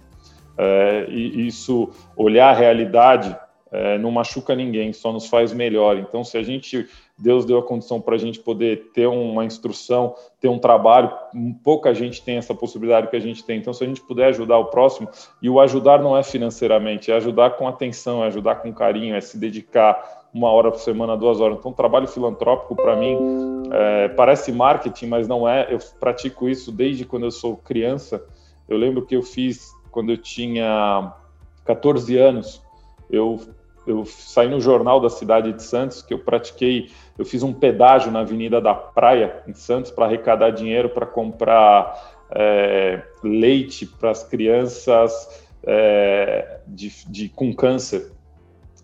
É, e isso, olhar a realidade, é, não machuca ninguém, só nos faz melhor. Então, se a gente, Deus deu a condição para a gente poder ter uma instrução, ter um trabalho, pouca gente tem essa possibilidade que a gente tem. Então, se a gente puder ajudar o próximo, e o ajudar não é financeiramente, é ajudar com atenção, é ajudar com carinho, é se dedicar uma hora por semana, duas horas. Então, trabalho filantrópico, para mim, é, parece marketing, mas não é. Eu pratico isso desde quando eu sou criança. Eu lembro que eu fiz quando eu tinha 14 anos. Eu, eu saí no jornal da cidade de Santos, que eu pratiquei. Eu fiz um pedágio na Avenida da Praia, em Santos, para arrecadar dinheiro para comprar é, leite para as crianças é, de, de, com câncer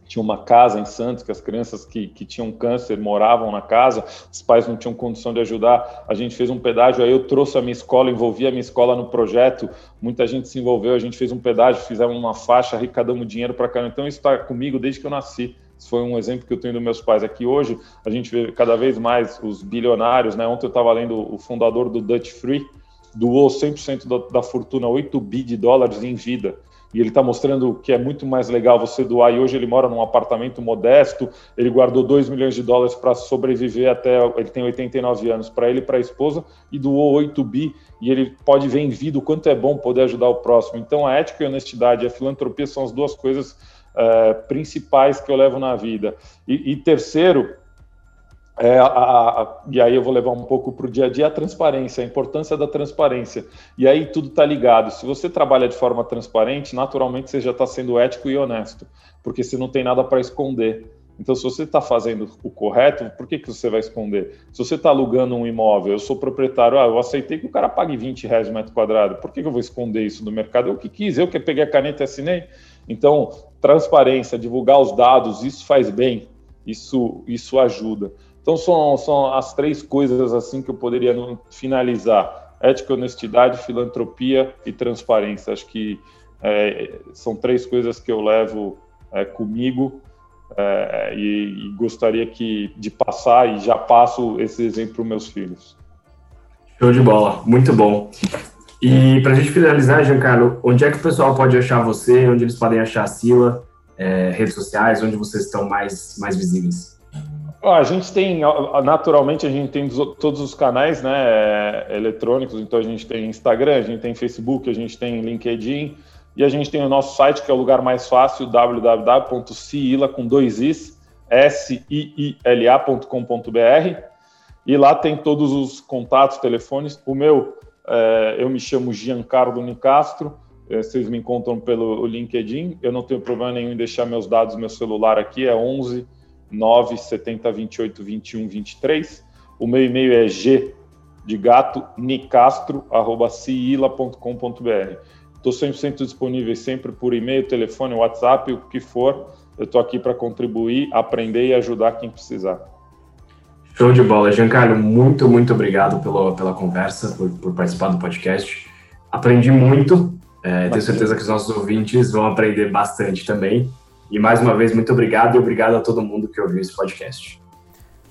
tinha uma casa em Santos que as crianças que, que tinham câncer moravam na casa, os pais não tinham condição de ajudar. A gente fez um pedágio, aí eu trouxe a minha escola, envolvi a minha escola no projeto, muita gente se envolveu, a gente fez um pedágio, fizemos uma faixa, arrecadamos dinheiro para cá. Então isso está comigo desde que eu nasci. Isso foi um exemplo que eu tenho dos meus pais aqui hoje. A gente vê cada vez mais os bilionários, né? Ontem eu estava lendo o fundador do Dutch Free, doou 100% da, da fortuna, 8 bi de dólares em vida e ele está mostrando que é muito mais legal você doar. E hoje ele mora num apartamento modesto, ele guardou 2 milhões de dólares para sobreviver até. Ele tem 89 anos, para ele e para a esposa, e doou 8 bi. E ele pode ver em vida o quanto é bom poder ajudar o próximo. Então, a ética e a honestidade, a filantropia são as duas coisas é, principais que eu levo na vida. E, e terceiro, é, a, a, e aí eu vou levar um pouco para o dia a dia a transparência, a importância da transparência. E aí tudo está ligado. Se você trabalha de forma transparente, naturalmente você já está sendo ético e honesto, porque você não tem nada para esconder. Então, se você está fazendo o correto, por que, que você vai esconder? Se você está alugando um imóvel, eu sou proprietário, ah, eu aceitei que o cara pague 20 reais o metro quadrado, por que, que eu vou esconder isso do mercado? Eu que quis, eu que peguei a caneta e assinei. Então, transparência, divulgar os dados, isso faz bem, isso, isso ajuda. Então são, são as três coisas assim que eu poderia finalizar: ética, honestidade, filantropia e transparência. Acho que é, são três coisas que eu levo é, comigo é, e, e, gostaria que de passar e já passo esse exemplo para meus filhos. Show de bola, muito bom. E para a gente finalizar, Giancarlo, onde é que o pessoal pode achar você? Onde eles podem achar a Sila? É, redes sociais, onde vocês estão mais, mais visíveis? A gente tem, naturalmente, a gente tem todos os canais né, eletrônicos, então a gente tem Instagram, a gente tem Facebook, a gente tem LinkedIn. E a gente tem o nosso site, que é o lugar mais fácil, www.ciila, com dois is, S-I-I-L-A.com.br e lá tem todos os contatos, telefones. O meu, é, eu me chamo Giancarlo Nicastro, é, vocês me encontram pelo LinkedIn, eu não tenho problema nenhum em deixar meus dados, meu celular aqui, é 11 970 28 21 23. O meu e-mail é g de gato nicastro@ciila.com.br. Estou 100% disponível sempre por e-mail, telefone, WhatsApp, o que for. Eu estou aqui para contribuir, aprender e ajudar quem precisar. Show de bola. Giancarlo, muito, muito obrigado pelo, pela conversa, por, por participar do podcast. Aprendi muito. É, tenho certeza que os nossos ouvintes vão aprender bastante também. E mais uma vez, muito obrigado e obrigado a todo mundo que ouviu esse podcast.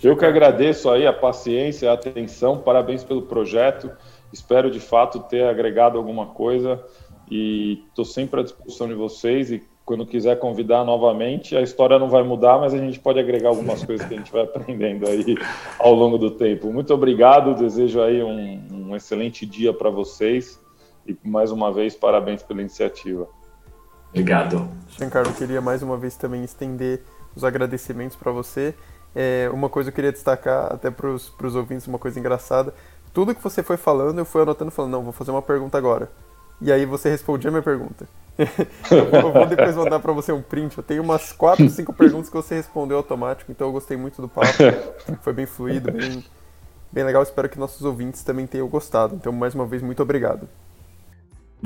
Eu que agradeço aí a paciência, a atenção, parabéns pelo projeto. Espero de fato ter agregado alguma coisa. e estou sempre à disposição de vocês e quando quiser convidar novamente, a história não vai mudar, mas a gente pode agregar algumas coisas que a gente vai aprendendo aí ao longo do tempo. Muito obrigado, desejo aí um, um excelente dia para vocês e mais uma vez parabéns pela iniciativa. Obrigado. Giancarlo, queria mais uma vez também estender os agradecimentos para você. É, uma coisa eu queria destacar até para os ouvintes, uma coisa engraçada. Tudo que você foi falando, eu fui anotando falando, não, vou fazer uma pergunta agora. E aí você respondia a minha pergunta. eu vou depois mandar para você um print. Eu tenho umas 4, 5 perguntas que você respondeu automático, então eu gostei muito do papo. Foi bem fluido, bem, bem legal. Espero que nossos ouvintes também tenham gostado. Então, mais uma vez, muito obrigado.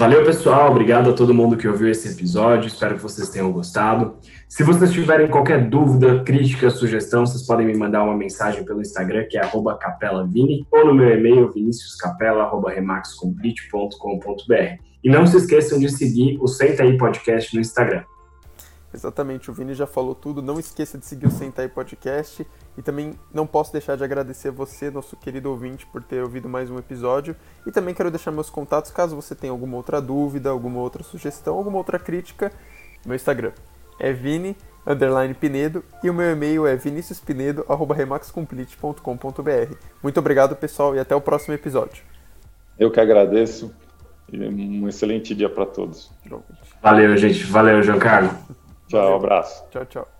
Valeu, pessoal. Obrigado a todo mundo que ouviu esse episódio. Espero que vocês tenham gostado. Se vocês tiverem qualquer dúvida, crítica, sugestão, vocês podem me mandar uma mensagem pelo Instagram, que é capelavini, ou no meu e-mail, viniciuscapela.remaxcomplete.com.br. E não se esqueçam de seguir o Senta aí Podcast no Instagram. Exatamente, o Vini já falou tudo. Não esqueça de seguir o Sentai Podcast. E também não posso deixar de agradecer você, nosso querido ouvinte, por ter ouvido mais um episódio. E também quero deixar meus contatos caso você tenha alguma outra dúvida, alguma outra sugestão, alguma outra crítica. Meu Instagram é Vini underline Pinedo e o meu e-mail é viniciuspinedo.remaxcomplete.com.br. Muito obrigado, pessoal, e até o próximo episódio. Eu que agradeço e um excelente dia para todos. Valeu, gente. Valeu, João Carlos. Tchau, um abraço. Tchau, tchau.